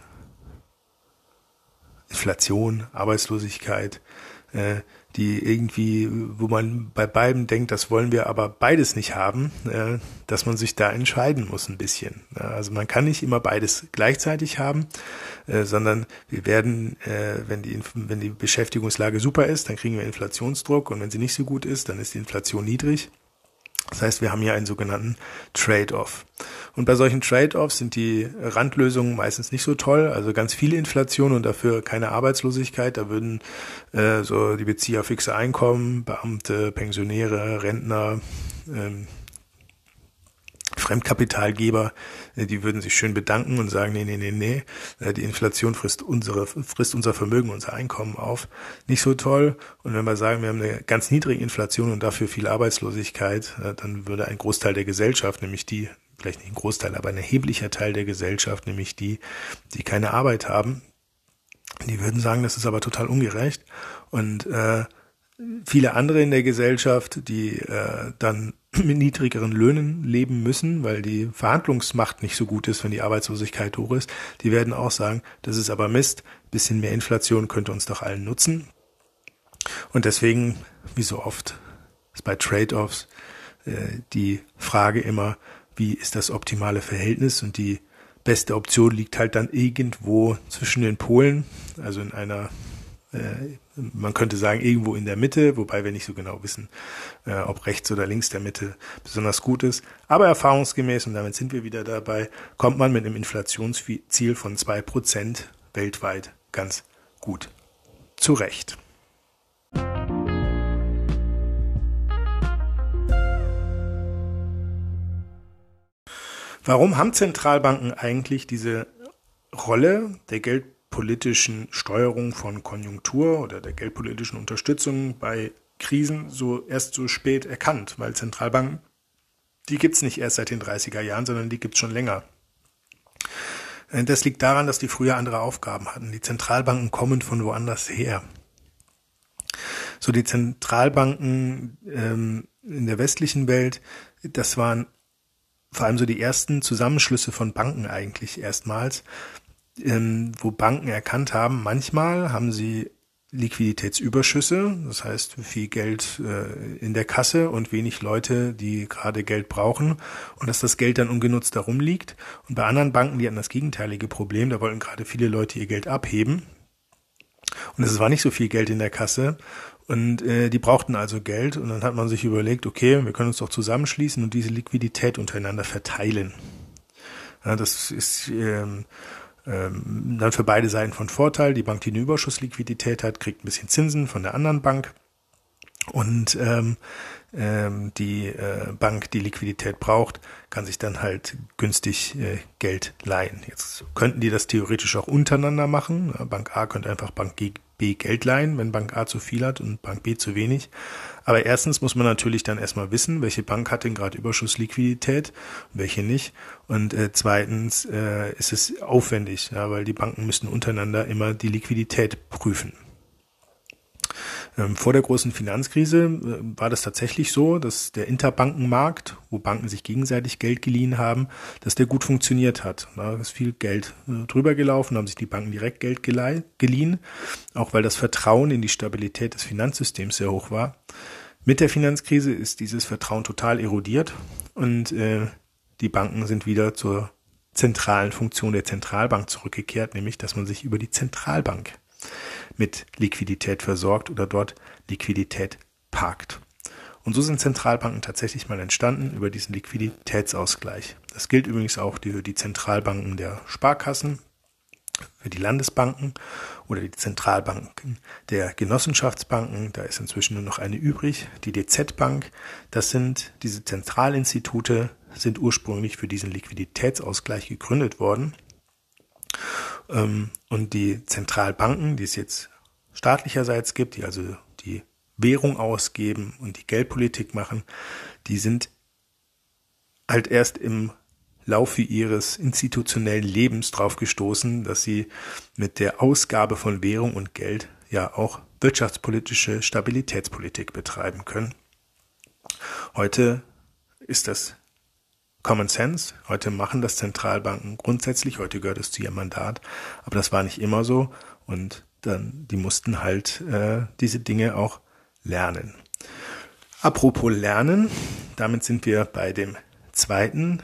Inflation, Arbeitslosigkeit, äh, die irgendwie, wo man bei beiden denkt, das wollen wir aber beides nicht haben, äh, dass man sich da entscheiden muss ein bisschen. Also man kann nicht immer beides gleichzeitig haben, äh, sondern wir werden, äh, wenn die, wenn die Beschäftigungslage super ist, dann kriegen wir Inflationsdruck und wenn sie nicht so gut ist, dann ist die Inflation niedrig. Das heißt, wir haben hier einen sogenannten Trade-off. Und bei solchen Trade-offs sind die Randlösungen meistens nicht so toll. Also ganz viel Inflation und dafür keine Arbeitslosigkeit. Da würden äh, so die Bezieher fixe Einkommen, Beamte, Pensionäre, Rentner, ähm, Fremdkapitalgeber, äh, die würden sich schön bedanken und sagen, nee, nee, nee, nee, äh, die Inflation frisst unsere, frisst unser Vermögen, unser Einkommen auf. Nicht so toll. Und wenn wir sagen, wir haben eine ganz niedrige Inflation und dafür viel Arbeitslosigkeit, äh, dann würde ein Großteil der Gesellschaft, nämlich die, vielleicht nicht ein Großteil, aber ein erheblicher Teil der Gesellschaft, nämlich die, die keine Arbeit haben, die würden sagen, das ist aber total ungerecht. Und äh, viele andere in der Gesellschaft, die äh, dann [CLEARS THROAT] mit niedrigeren Löhnen leben müssen, weil die Verhandlungsmacht nicht so gut ist, wenn die Arbeitslosigkeit hoch ist, die werden auch sagen, das ist aber Mist, bisschen mehr Inflation könnte uns doch allen nutzen. Und deswegen, wie so oft, ist bei Trade-offs äh, die Frage immer, wie ist das optimale Verhältnis und die beste Option liegt halt dann irgendwo zwischen den Polen, also in einer äh, man könnte sagen, irgendwo in der Mitte, wobei wir nicht so genau wissen, äh, ob rechts oder links der Mitte besonders gut ist. Aber erfahrungsgemäß, und damit sind wir wieder dabei, kommt man mit einem Inflationsziel von zwei Prozent weltweit ganz gut zurecht. Warum haben Zentralbanken eigentlich diese Rolle der Geld politischen Steuerung von Konjunktur oder der geldpolitischen Unterstützung bei Krisen so erst so spät erkannt, weil Zentralbanken, die gibt's nicht erst seit den 30er Jahren, sondern die gibt's schon länger. Äh, das liegt daran, dass die früher andere Aufgaben hatten. Die Zentralbanken kommen von woanders her. So die Zentralbanken ähm, in der westlichen Welt, das waren vor allem so die ersten Zusammenschlüsse von Banken eigentlich erstmals, ähm, wo Banken erkannt haben, manchmal haben sie Liquiditätsüberschüsse, das heißt viel Geld äh, in der Kasse und wenig Leute, die gerade Geld brauchen und dass das Geld dann ungenutzt darum liegt. Und bei anderen Banken, die hatten das gegenteilige Problem, da wollten gerade viele Leute ihr Geld abheben und es war nicht so viel Geld in der Kasse und äh, die brauchten also Geld und dann hat man sich überlegt, okay, wir können uns doch zusammenschließen und diese Liquidität untereinander verteilen. Ja, das ist ähm, ähm, dann für beide Seiten von Vorteil. Die Bank, die eine Überschussliquidität hat, kriegt ein bisschen Zinsen von der anderen Bank. Und ähm, ähm, die äh, Bank, die Liquidität braucht, kann sich dann halt günstig äh, Geld leihen. Jetzt könnten die das theoretisch auch untereinander machen. Bank A könnte einfach Bank B Geld leihen, wenn Bank A zu viel hat und Bank B zu wenig. Aber erstens muss man natürlich dann erstmal wissen, welche Bank hat denn gerade Überschussliquidität welche nicht. Und äh, zweitens äh, ist es aufwendig, ja, weil die Banken müssen untereinander immer die Liquidität prüfen. Ähm, vor der großen Finanzkrise äh, war das tatsächlich so, dass der Interbankenmarkt, wo Banken sich gegenseitig Geld geliehen haben, dass der gut funktioniert hat. Da ist viel Geld äh, drüber gelaufen, haben sich die Banken direkt Geld geliehen, auch weil das Vertrauen in die Stabilität des Finanzsystems sehr hoch war. Mit der Finanzkrise ist dieses Vertrauen total erodiert und äh, die Banken sind wieder zur zentralen Funktion der Zentralbank zurückgekehrt, nämlich dass man sich über die Zentralbank mit Liquidität versorgt oder dort Liquidität parkt. Und so sind Zentralbanken tatsächlich mal entstanden über diesen Liquiditätsausgleich. Das gilt übrigens auch für die Zentralbanken der Sparkassen, für die Landesbanken oder die Zentralbanken der Genossenschaftsbanken. Da ist inzwischen nur noch eine übrig, die DZ Bank. Das sind diese Zentralinstitute, sind ursprünglich für diesen Liquiditätsausgleich gegründet worden. Ähm, und die Zentralbanken, die es jetzt staatlicherseits gibt, die also die Währung ausgeben und die Geldpolitik machen, die sind halt erst im Laufe ihres institutionellen Lebens drauf gestoßen, dass sie mit der Ausgabe von Währung und Geld ja auch wirtschaftspolitische Stabilitätspolitik betreiben können. Heute ist das Common Sense. Heute machen das Zentralbanken grundsätzlich. Heute gehört es zu ihrem Mandat. Aber das war nicht immer so. Und dann, die mussten halt äh, diese Dinge auch lernen. Apropos Lernen, damit sind wir bei dem zweiten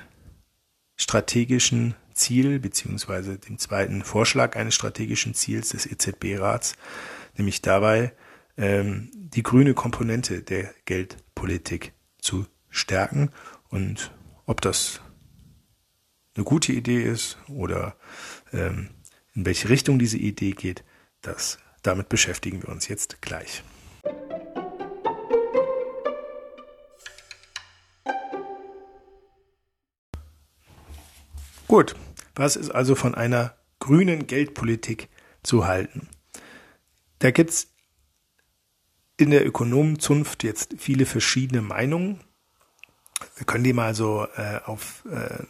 strategischen Ziel beziehungsweise dem zweiten Vorschlag eines strategischen Ziels des EZB-Rats, nämlich dabei ähm, die grüne Komponente der Geldpolitik zu stärken und ob das eine gute Idee ist oder ähm, in welche Richtung diese Idee geht, das, damit beschäftigen wir uns jetzt gleich. Gut, was ist also von einer grünen Geldpolitik zu halten? Da gibt es in der Ökonomenzunft jetzt viele verschiedene Meinungen. Wir können die mal so äh, auf äh,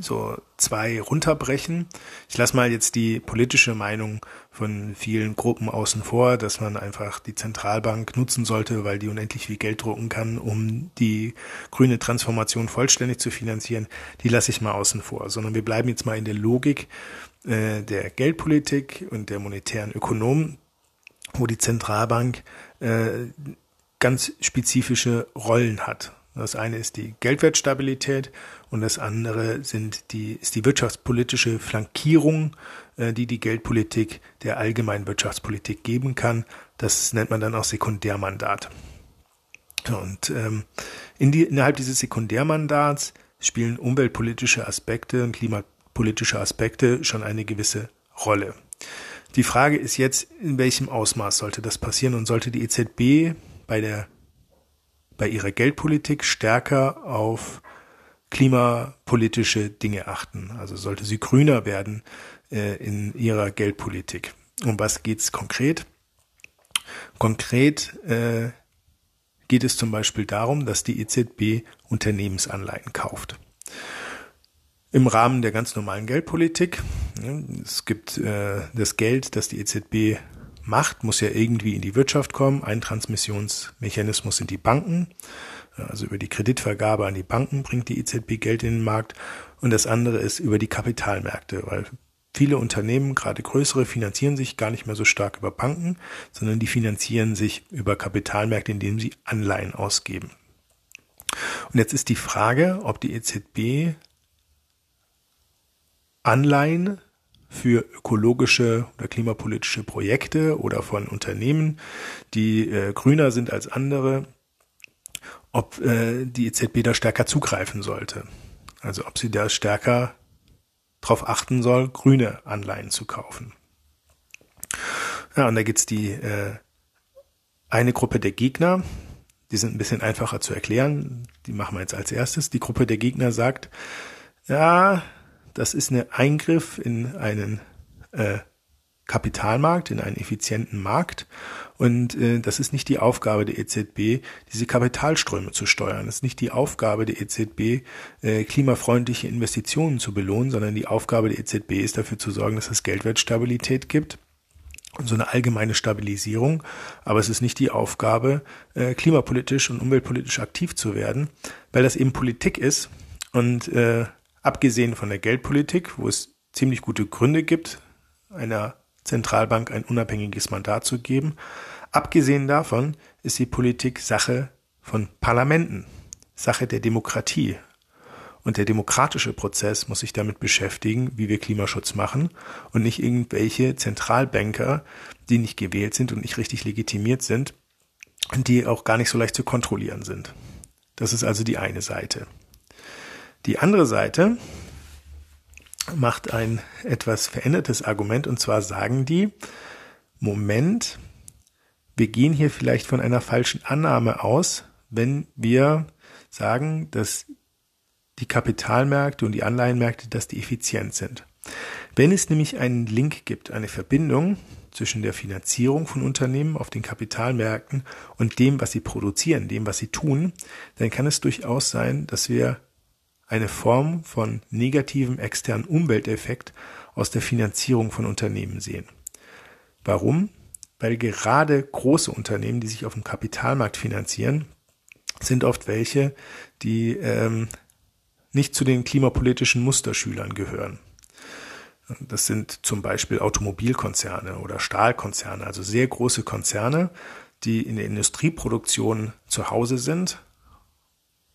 so zwei runterbrechen. Ich lasse mal jetzt die politische Meinung von vielen Gruppen außen vor, dass man einfach die Zentralbank nutzen sollte, weil die unendlich viel Geld drucken kann, um die grüne Transformation vollständig zu finanzieren. Die lasse ich mal außen vor, sondern wir bleiben jetzt mal in der Logik äh, der Geldpolitik und der monetären Ökonomen, wo die Zentralbank äh, ganz spezifische Rollen hat. Das eine ist die Geldwertstabilität und das andere sind die, ist die wirtschaftspolitische Flankierung, äh, die die Geldpolitik der allgemeinen Wirtschaftspolitik geben kann. Das nennt man dann auch Sekundärmandat. Und ähm, in die, innerhalb dieses Sekundärmandats spielen umweltpolitische Aspekte und klimapolitische Aspekte schon eine gewisse Rolle. Die Frage ist jetzt, in welchem Ausmaß sollte das passieren und sollte die EZB bei der bei ihrer Geldpolitik stärker auf klimapolitische Dinge achten. Also sollte sie grüner werden äh, in ihrer Geldpolitik. Um was geht es konkret? Konkret äh, geht es zum Beispiel darum, dass die EZB Unternehmensanleihen kauft. Im Rahmen der ganz normalen Geldpolitik. Es gibt äh, das Geld, das die EZB macht, muss ja irgendwie in die Wirtschaft kommen. Ein Transmissionsmechanismus sind die Banken. Also über die Kreditvergabe an die Banken bringt die EZB Geld in den Markt. Und das andere ist über die Kapitalmärkte, weil viele Unternehmen, gerade größere, finanzieren sich gar nicht mehr so stark über Banken, sondern die finanzieren sich über Kapitalmärkte, indem sie Anleihen ausgeben. Und jetzt ist die Frage, ob die EZB Anleihen für ökologische oder klimapolitische Projekte oder von Unternehmen, die äh, grüner sind als andere, ob äh, die EZB da stärker zugreifen sollte. Also ob sie da stärker darauf achten soll, grüne Anleihen zu kaufen. Ja, und da gibt's die äh, eine Gruppe der Gegner, die sind ein bisschen einfacher zu erklären, die machen wir jetzt als erstes. Die Gruppe der Gegner sagt, ja, das ist ein Eingriff in einen äh, Kapitalmarkt, in einen effizienten Markt. Und äh, das ist nicht die Aufgabe der EZB, diese Kapitalströme zu steuern. Das ist nicht die Aufgabe der EZB, äh, klimafreundliche Investitionen zu belohnen, sondern die Aufgabe der EZB ist dafür zu sorgen, dass es Geldwertstabilität gibt und so eine allgemeine Stabilisierung. Aber es ist nicht die Aufgabe, äh, klimapolitisch und umweltpolitisch aktiv zu werden, weil das eben Politik ist. Und äh, abgesehen von der Geldpolitik, wo es ziemlich gute Gründe gibt, einer Zentralbank ein unabhängiges Mandat zu geben. Abgesehen davon ist die Politik Sache von Parlamenten, Sache der Demokratie. Und der demokratische Prozess muss sich damit beschäftigen, wie wir Klimaschutz machen und nicht irgendwelche Zentralbanker, die nicht gewählt sind und nicht richtig legitimiert sind und die auch gar nicht so leicht zu kontrollieren sind. Das ist also die eine Seite. Die andere Seite macht ein etwas verändertes Argument und zwar sagen die, Moment, wir gehen hier vielleicht von einer falschen Annahme aus, wenn wir sagen, dass die Kapitalmärkte und die Anleihenmärkte, dass die effizient sind. Wenn es nämlich einen Link gibt, eine Verbindung zwischen der Finanzierung von Unternehmen auf den Kapitalmärkten und dem, was sie produzieren, dem, was sie tun, dann kann es durchaus sein, dass wir eine Form von negativem externen Umwelteffekt aus der Finanzierung von Unternehmen sehen. Warum? Weil gerade große Unternehmen, die sich auf dem Kapitalmarkt finanzieren, sind oft welche, die ähm, nicht zu den klimapolitischen Musterschülern gehören. Das sind zum Beispiel Automobilkonzerne oder Stahlkonzerne, also sehr große Konzerne, die in der Industrieproduktion zu Hause sind,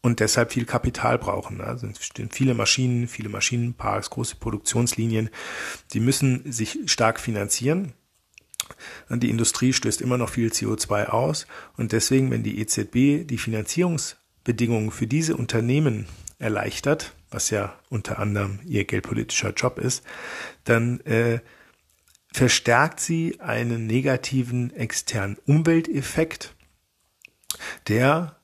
und deshalb viel Kapital brauchen. Also es stehen viele Maschinen, viele Maschinenparks, große Produktionslinien, die müssen sich stark finanzieren. Die Industrie stößt immer noch viel CO2 aus und deswegen, wenn die EZB die Finanzierungsbedingungen für diese Unternehmen erleichtert, was ja unter anderem ihr geldpolitischer Job ist, dann äh, verstärkt sie einen negativen externen Umwelteffekt, der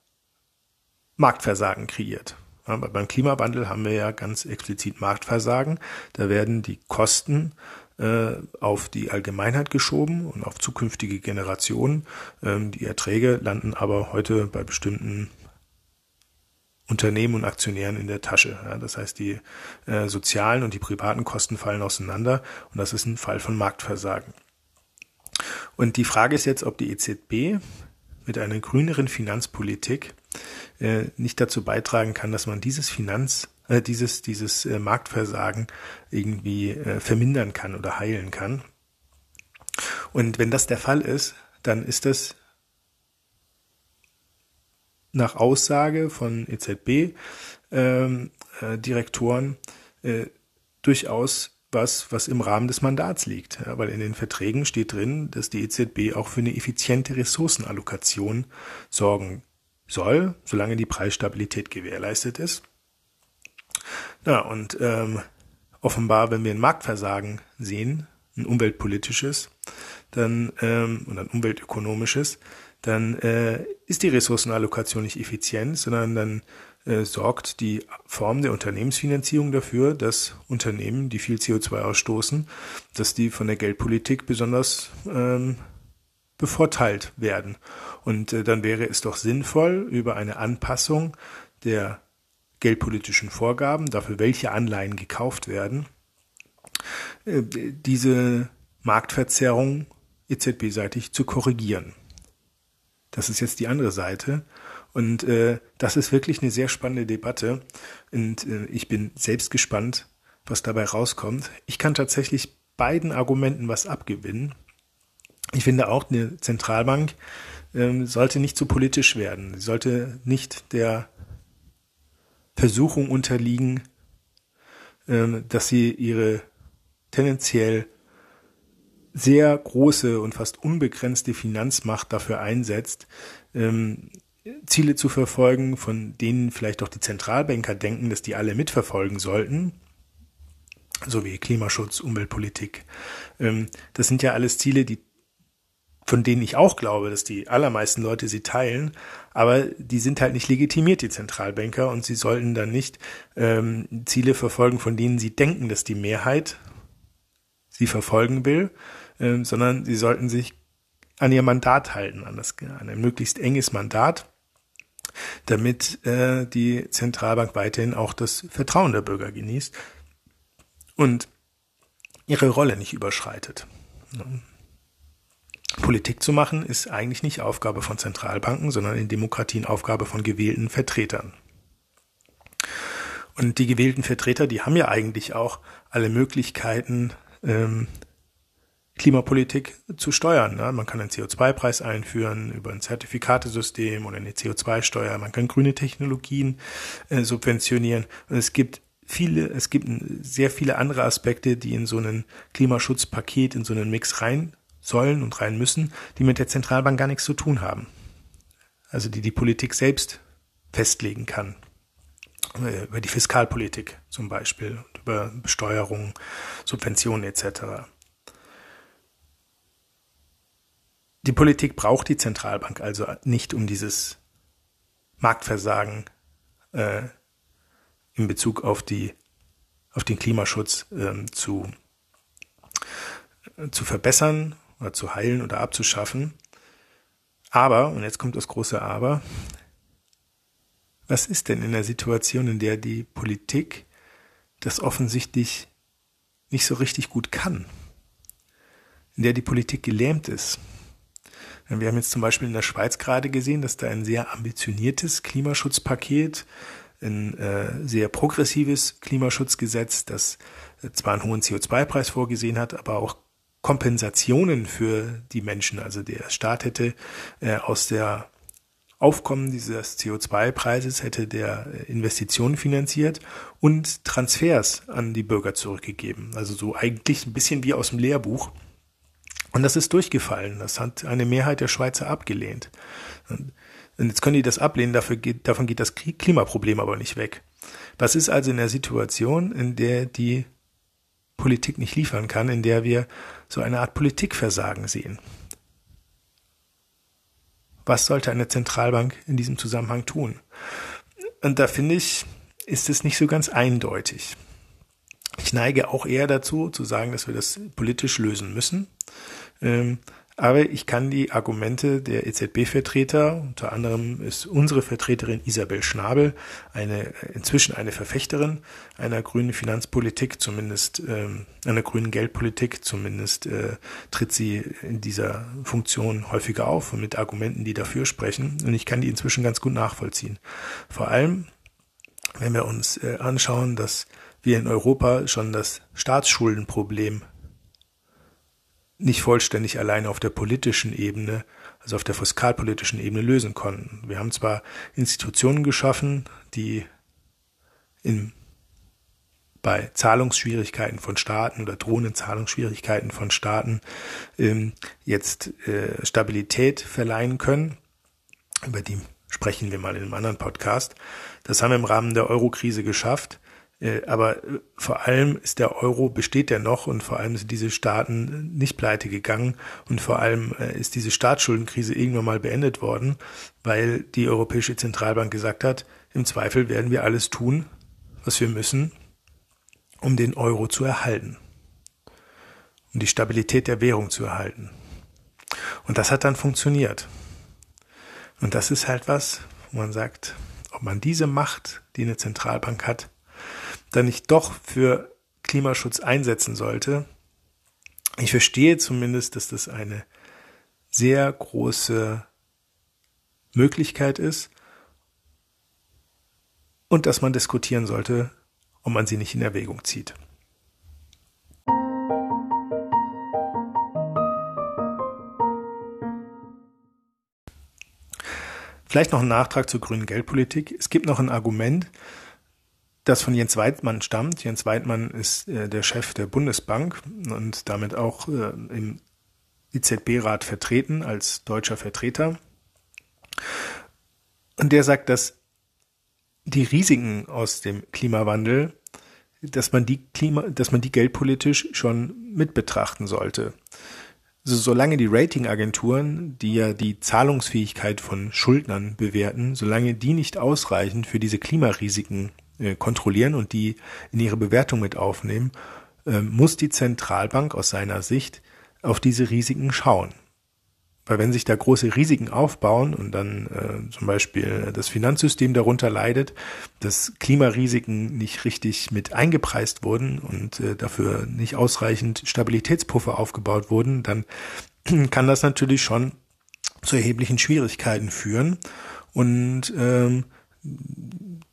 Marktversagen kreiert. Ja, beim Klimawandel haben wir ja ganz explizit Marktversagen. Da werden die Kosten äh, auf die Allgemeinheit geschoben und auf zukünftige Generationen. Ähm, die Erträge landen aber heute bei bestimmten Unternehmen und Aktionären in der Tasche. Das heißt, die äh, sozialen und die privaten Kosten fallen auseinander und das ist ein Fall von Marktversagen. Und die Frage ist jetzt, ob die EZB mit einer grüneren Finanzpolitik äh, nicht dazu beitragen kann, dass man dieses Finanz, äh, dieses, dieses äh, Marktversagen irgendwie äh, vermindern kann oder heilen kann. Und wenn das der Fall ist, dann ist das nach Aussage von EZB-Direktoren ähm, äh, durchaus was, was im Rahmen des Mandats liegt. Ja, weil in den Verträgen steht drin, dass die EZB auch für eine effiziente Ressourcenallokation sorgen soll, solange die Preisstabilität gewährleistet ist. Ja, und ähm, offenbar, wenn wir ein Marktversagen sehen, ein umweltpolitisches, dann ähm, und ein umweltökonomisches, dann äh, ist die Ressourcenallokation nicht effizient, sondern dann äh, sorgt die Form der Unternehmensfinanzierung dafür, dass Unternehmen, die viel CO2 ausstoßen, dass die von der Geldpolitik besonders ähm, bevorteilt werden. Und äh, dann wäre es doch sinnvoll, über eine Anpassung der geldpolitischen Vorgaben, dafür welche Anleihen gekauft werden, äh, diese Marktverzerrung EZB-seitig zu korrigieren. Das ist jetzt die andere Seite. Und äh, das ist wirklich eine sehr spannende Debatte. Und äh, ich bin selbst gespannt, was dabei rauskommt. Ich kann tatsächlich beiden Argumenten was abgewinnen. Ich finde auch, eine Zentralbank ähm, sollte nicht zu politisch werden. Sie sollte nicht der Versuchung unterliegen, ähm, dass sie ihre tendenziell sehr große und fast unbegrenzte Finanzmacht dafür einsetzt, ähm, Ziele zu verfolgen, von denen vielleicht auch die Zentralbanker denken, dass die alle mitverfolgen sollten, so wie Klimaschutz, Umweltpolitik. Ähm, das sind ja alles Ziele, die von denen ich auch glaube, dass die allermeisten Leute sie teilen, aber die sind halt nicht legitimiert, die Zentralbanker, und sie sollten dann nicht ähm, Ziele verfolgen, von denen sie denken, dass die Mehrheit sie verfolgen will, ähm, sondern sie sollten sich an ihr Mandat halten, an, das, an ein möglichst enges Mandat, damit äh, die Zentralbank weiterhin auch das Vertrauen der Bürger genießt und ihre Rolle nicht überschreitet. Politik zu machen ist eigentlich nicht Aufgabe von Zentralbanken, sondern in Demokratien Aufgabe von gewählten Vertretern. Und die gewählten Vertreter, die haben ja eigentlich auch alle Möglichkeiten, ähm, Klimapolitik zu steuern. Ne? Man kann einen CO2-Preis einführen über ein Zertifikatesystem oder eine CO2-Steuer. Man kann grüne Technologien äh, subventionieren. Und es gibt viele, es gibt sehr viele andere Aspekte, die in so ein Klimaschutzpaket, in so einen Mix rein sollen und rein müssen, die mit der Zentralbank gar nichts zu tun haben. Also die die Politik selbst festlegen kann. Äh, über die Fiskalpolitik zum Beispiel, über Besteuerung, Subventionen etc. Die Politik braucht die Zentralbank also nicht, um dieses Marktversagen äh, in Bezug auf die auf den Klimaschutz äh, zu zu verbessern oder zu heilen oder abzuschaffen. Aber, und jetzt kommt das große Aber, was ist denn in der Situation, in der die Politik das offensichtlich nicht so richtig gut kann? In der die Politik gelähmt ist? Wir haben jetzt zum Beispiel in der Schweiz gerade gesehen, dass da ein sehr ambitioniertes Klimaschutzpaket, ein äh, sehr progressives Klimaschutzgesetz, das zwar einen hohen CO2-Preis vorgesehen hat, aber auch Kompensationen für die Menschen. Also der Staat hätte äh, aus der Aufkommen dieses CO2-Preises hätte der Investitionen finanziert und Transfers an die Bürger zurückgegeben. Also so eigentlich ein bisschen wie aus dem Lehrbuch. Und das ist durchgefallen. Das hat eine Mehrheit der Schweizer abgelehnt. Und jetzt können die das ablehnen, dafür geht, davon geht das Klimaproblem aber nicht weg. Was ist also in der Situation, in der die Politik nicht liefern kann, in der wir so eine Art Politikversagen sehen? Was sollte eine Zentralbank in diesem Zusammenhang tun? Und da finde ich, ist es nicht so ganz eindeutig. Ich neige auch eher dazu, zu sagen, dass wir das politisch lösen müssen. Ähm, aber ich kann die Argumente der EZB-Vertreter, unter anderem ist unsere Vertreterin Isabel Schnabel eine, inzwischen eine Verfechterin einer grünen Finanzpolitik, zumindest ähm, einer grünen Geldpolitik, zumindest äh, tritt sie in dieser Funktion häufiger auf und mit Argumenten, die dafür sprechen. Und ich kann die inzwischen ganz gut nachvollziehen. Vor allem, wenn wir uns äh, anschauen, dass wir in Europa schon das Staatsschuldenproblem nicht vollständig alleine auf der politischen Ebene, also auf der fiskalpolitischen Ebene lösen konnten. Wir haben zwar Institutionen geschaffen, die in, bei Zahlungsschwierigkeiten von Staaten oder drohenden Zahlungsschwierigkeiten von Staaten ähm, jetzt äh, Stabilität verleihen können. Über die sprechen wir mal in einem anderen Podcast. Das haben wir im Rahmen der Eurokrise geschafft. Äh, aber äh, vor allem ist der Euro, besteht der noch und vor allem sind diese Staaten nicht pleite gegangen und vor allem äh, ist diese Staatsschuldenkrise irgendwann mal beendet worden, weil die Europäische Zentralbank gesagt hat, im Zweifel werden wir alles tun, was wir müssen, um den Euro zu erhalten, um die Stabilität der Währung zu erhalten. Und das hat dann funktioniert. Und das ist halt was, wo man sagt, ob man diese Macht, die eine Zentralbank hat, dann nicht doch für Klimaschutz einsetzen sollte. Ich verstehe zumindest, dass das eine sehr große Möglichkeit ist und dass man diskutieren sollte, ob man sie nicht in Erwägung zieht. Vielleicht noch ein Nachtrag zur grünen Geldpolitik. Es gibt noch ein Argument, das von Jens Weidmann stammt. Jens Weidmann ist äh, der Chef der Bundesbank und damit auch äh, im IZB-Rat vertreten als deutscher Vertreter. Und der sagt, dass die Risiken aus dem Klimawandel, dass man die Klima, dass man die geldpolitisch schon mit betrachten sollte. Also solange die Ratingagenturen, die ja die Zahlungsfähigkeit von Schuldnern bewerten, solange die nicht ausreichend für diese Klimarisiken äh, kontrollieren und die in ihre Bewertung mit aufnehmen, äh, muss die Zentralbank aus seiner Sicht auf diese Risiken schauen. Weil wenn sich da große Risiken aufbauen und dann äh, zum Beispiel das Finanzsystem darunter leidet, dass Klimarisiken nicht richtig mit eingepreist wurden und äh, dafür nicht ausreichend Stabilitätspuffer aufgebaut wurden, dann [CLEARS THROAT] kann das natürlich schon zu erheblichen Schwierigkeiten führen und ähm,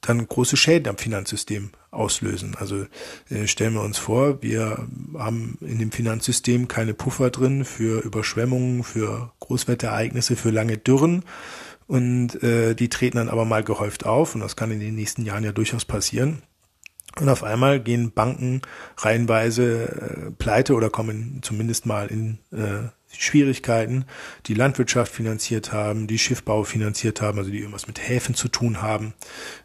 dann große Schäden am Finanzsystem auslösen. Also äh, stellen wir uns vor, wir haben in dem Finanzsystem keine Puffer drin für Überschwemmungen, für Großwetterereignisse, für lange Dürren und äh, die treten dann aber mal gehäuft auf und das kann in den nächsten Jahren ja durchaus passieren. Und auf einmal gehen Banken reihenweise äh, pleite oder kommen zumindest mal in äh, Schwierigkeiten, die Landwirtschaft finanziert haben, die Schiffbau finanziert haben, also die irgendwas mit Häfen zu tun haben,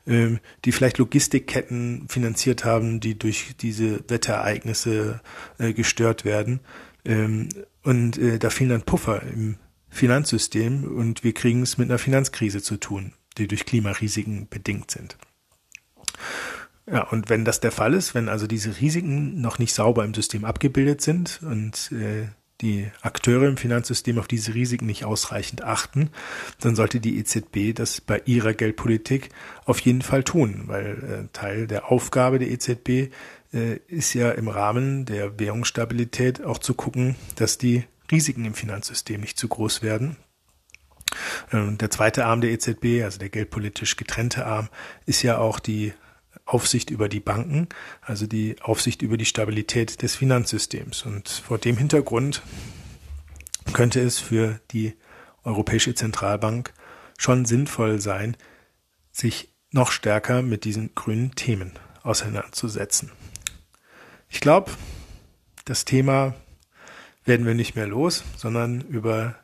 ähm, die vielleicht Logistikketten finanziert haben, die durch diese Wetterereignisse äh, gestört werden. Ähm, und äh, da fehlen dann Puffer im Finanzsystem und wir kriegen es mit einer Finanzkrise zu tun, die durch Klimarisiken bedingt sind. Ja, und wenn das der Fall ist, wenn also diese Risiken noch nicht sauber im System abgebildet sind und äh, die Akteure im Finanzsystem auf diese Risiken nicht ausreichend achten, dann sollte die EZB das bei ihrer Geldpolitik auf jeden Fall tun, weil äh, Teil der Aufgabe der EZB äh, ist ja im Rahmen der Währungsstabilität auch zu gucken, dass die Risiken im Finanzsystem nicht zu groß werden. Äh, der zweite Arm der EZB, also der geldpolitisch getrennte Arm, ist ja auch die Aufsicht über die Banken, also die Aufsicht über die Stabilität des Finanzsystems. Und vor dem Hintergrund könnte es für die Europäische Zentralbank schon sinnvoll sein, sich noch stärker mit diesen grünen Themen auseinanderzusetzen. Ich glaube, das Thema werden wir nicht mehr los, sondern über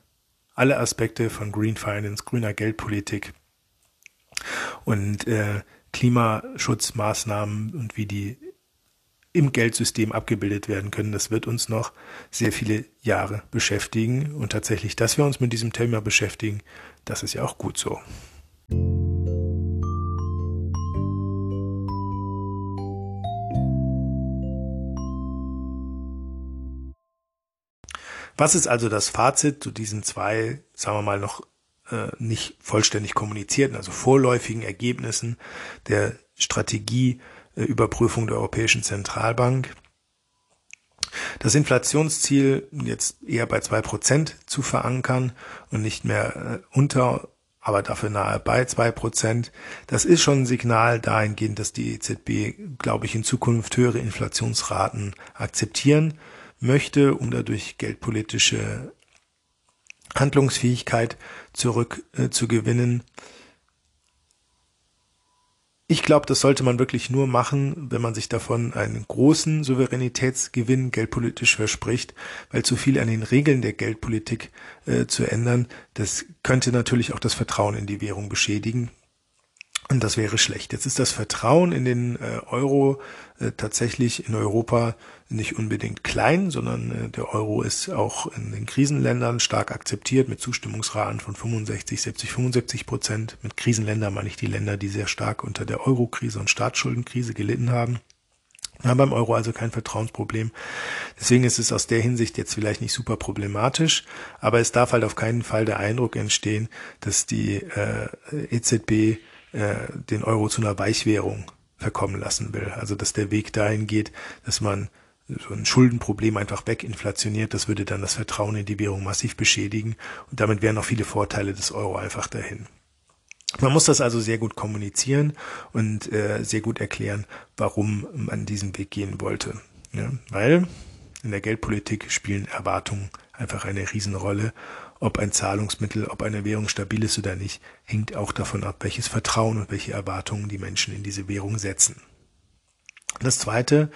alle Aspekte von Green Finance, grüner Geldpolitik und äh, Klimaschutzmaßnahmen und wie die im Geldsystem abgebildet werden können, das wird uns noch sehr viele Jahre beschäftigen. Und tatsächlich, dass wir uns mit diesem Thema beschäftigen, das ist ja auch gut so. Was ist also das Fazit zu diesen zwei, sagen wir mal, noch äh, nicht vollständig kommunizierten, also vorläufigen Ergebnissen der Strategieüberprüfung der Europäischen Zentralbank. Das Inflationsziel jetzt eher bei zwei Prozent zu verankern und nicht mehr äh, unter, aber dafür nahe bei zwei Prozent. Das ist schon ein Signal dahingehend, dass die EZB, glaube ich, in Zukunft höhere Inflationsraten akzeptieren möchte, um dadurch geldpolitische Handlungsfähigkeit zurückzugewinnen. Äh, ich glaube, das sollte man wirklich nur machen, wenn man sich davon einen großen Souveränitätsgewinn geldpolitisch verspricht, weil zu viel an den Regeln der Geldpolitik äh, zu ändern, das könnte natürlich auch das Vertrauen in die Währung beschädigen. Und das wäre schlecht. Jetzt ist das Vertrauen in den äh, Euro äh, tatsächlich in Europa nicht unbedingt klein, sondern äh, der Euro ist auch in den Krisenländern stark akzeptiert mit Zustimmungsraten von 65, 70, 75 Prozent. Mit Krisenländern meine ich die Länder, die sehr stark unter der Euro-Krise und Staatsschuldenkrise gelitten haben. Wir haben beim Euro also kein Vertrauensproblem. Deswegen ist es aus der Hinsicht jetzt vielleicht nicht super problematisch, aber es darf halt auf keinen Fall der Eindruck entstehen, dass die äh, EZB äh, den Euro zu einer Weichwährung verkommen lassen will. Also dass der Weg dahin geht, dass man so ein Schuldenproblem einfach weginflationiert, das würde dann das Vertrauen in die Währung massiv beschädigen und damit wären auch viele Vorteile des Euro einfach dahin. Man muss das also sehr gut kommunizieren und äh, sehr gut erklären, warum man diesen Weg gehen wollte. Ja, weil in der Geldpolitik spielen Erwartungen einfach eine Riesenrolle. Ob ein Zahlungsmittel, ob eine Währung stabil ist oder nicht, hängt auch davon ab, welches Vertrauen und welche Erwartungen die Menschen in diese Währung setzen. Das Zweite,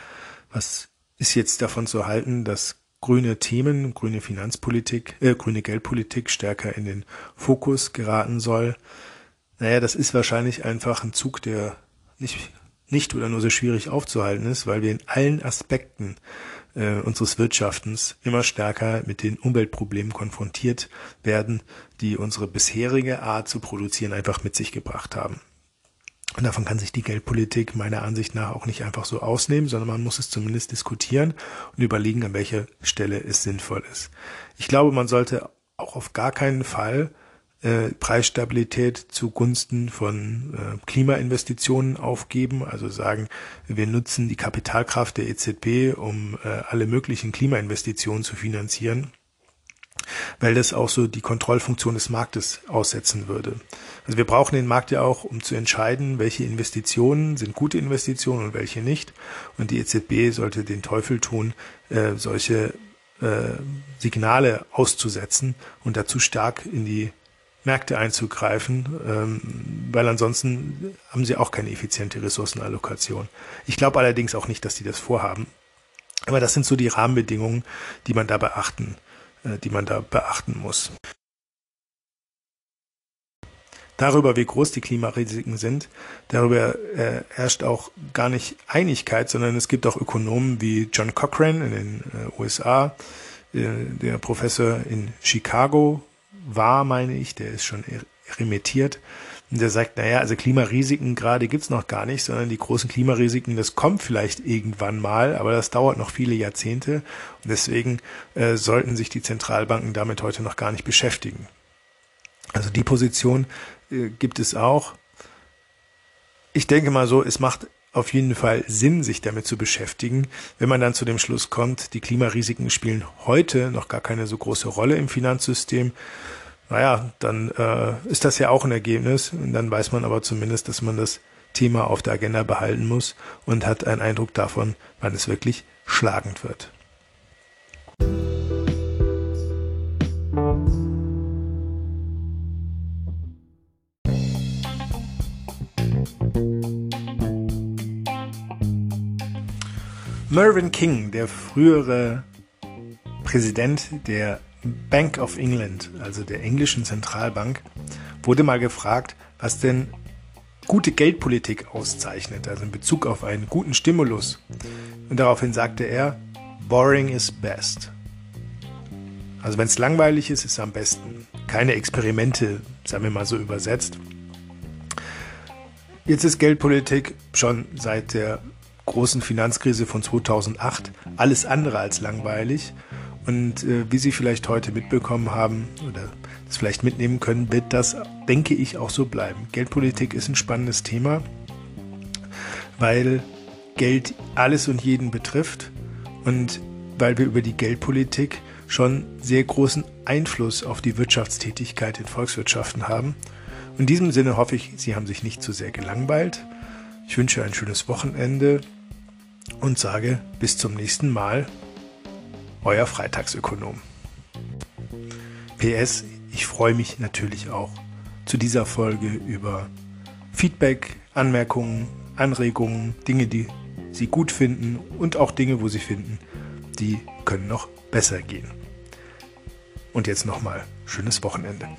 was ist jetzt davon zu halten, dass grüne Themen, grüne Finanzpolitik, äh, grüne Geldpolitik stärker in den Fokus geraten soll. Naja, das ist wahrscheinlich einfach ein Zug, der nicht, nicht oder nur so schwierig aufzuhalten ist, weil wir in allen Aspekten äh, unseres Wirtschaftens immer stärker mit den Umweltproblemen konfrontiert werden, die unsere bisherige Art zu produzieren einfach mit sich gebracht haben. Und davon kann sich die Geldpolitik meiner Ansicht nach auch nicht einfach so ausnehmen, sondern man muss es zumindest diskutieren und überlegen, an welcher Stelle es sinnvoll ist. Ich glaube, man sollte auch auf gar keinen Fall äh, Preisstabilität zugunsten von äh, Klimainvestitionen aufgeben, also sagen, wir nutzen die Kapitalkraft der EZB, um äh, alle möglichen Klimainvestitionen zu finanzieren weil das auch so die Kontrollfunktion des Marktes aussetzen würde. Also wir brauchen den Markt ja auch, um zu entscheiden, welche Investitionen sind gute Investitionen und welche nicht. Und die EZB sollte den Teufel tun, äh, solche äh, Signale auszusetzen und dazu stark in die Märkte einzugreifen, ähm, weil ansonsten haben sie auch keine effiziente Ressourcenallokation. Ich glaube allerdings auch nicht, dass die das vorhaben. Aber das sind so die Rahmenbedingungen, die man da beachten äh, die man da beachten muss. Darüber, wie groß die Klimarisiken sind, darüber äh, herrscht auch gar nicht Einigkeit, sondern es gibt auch Ökonomen wie John Cochrane in den äh, USA, äh, der Professor in Chicago war, meine ich, der ist schon erimitiert, und der sagt, naja, also Klimarisiken gerade gibt's noch gar nicht, sondern die großen Klimarisiken, das kommt vielleicht irgendwann mal, aber das dauert noch viele Jahrzehnte. Und deswegen äh, sollten sich die Zentralbanken damit heute noch gar nicht beschäftigen. Also die Position äh, gibt es auch. Ich denke mal so, es macht auf jeden Fall Sinn, sich damit zu beschäftigen, wenn man dann zu dem Schluss kommt, die Klimarisiken spielen heute noch gar keine so große Rolle im Finanzsystem naja, dann äh, ist das ja auch ein Ergebnis. Und dann weiß man aber zumindest, dass man das Thema auf der Agenda behalten muss und hat einen Eindruck davon, wann es wirklich schlagend wird. Mervyn King, der frühere Präsident der Bank of England, also der englischen Zentralbank, wurde mal gefragt, was denn gute Geldpolitik auszeichnet, also in Bezug auf einen guten Stimulus. Und daraufhin sagte er, boring is best. Also wenn es langweilig ist, ist es am besten. Keine Experimente, sagen wir mal so übersetzt. Jetzt ist Geldpolitik schon seit der großen Finanzkrise von 2008 alles andere als langweilig. Und äh, wie Sie vielleicht heute mitbekommen haben oder das vielleicht mitnehmen können, wird das, denke ich, auch so bleiben. Geldpolitik ist ein spannendes Thema, weil Geld alles und jeden betrifft und weil wir über die Geldpolitik schon sehr großen Einfluss auf die Wirtschaftstätigkeit in Volkswirtschaften haben. In diesem Sinne hoffe ich, Sie haben sich nicht zu sehr gelangweilt. Ich wünsche ein schönes Wochenende und sage bis zum nächsten Mal euer Freitagsökonom. PS, ich freue mich natürlich auch zu dieser Folge über Feedback, Anmerkungen, Anregungen, Dinge, die Sie gut finden und auch Dinge, wo Sie finden, die können noch besser gehen. Und jetzt nochmal schönes Wochenende.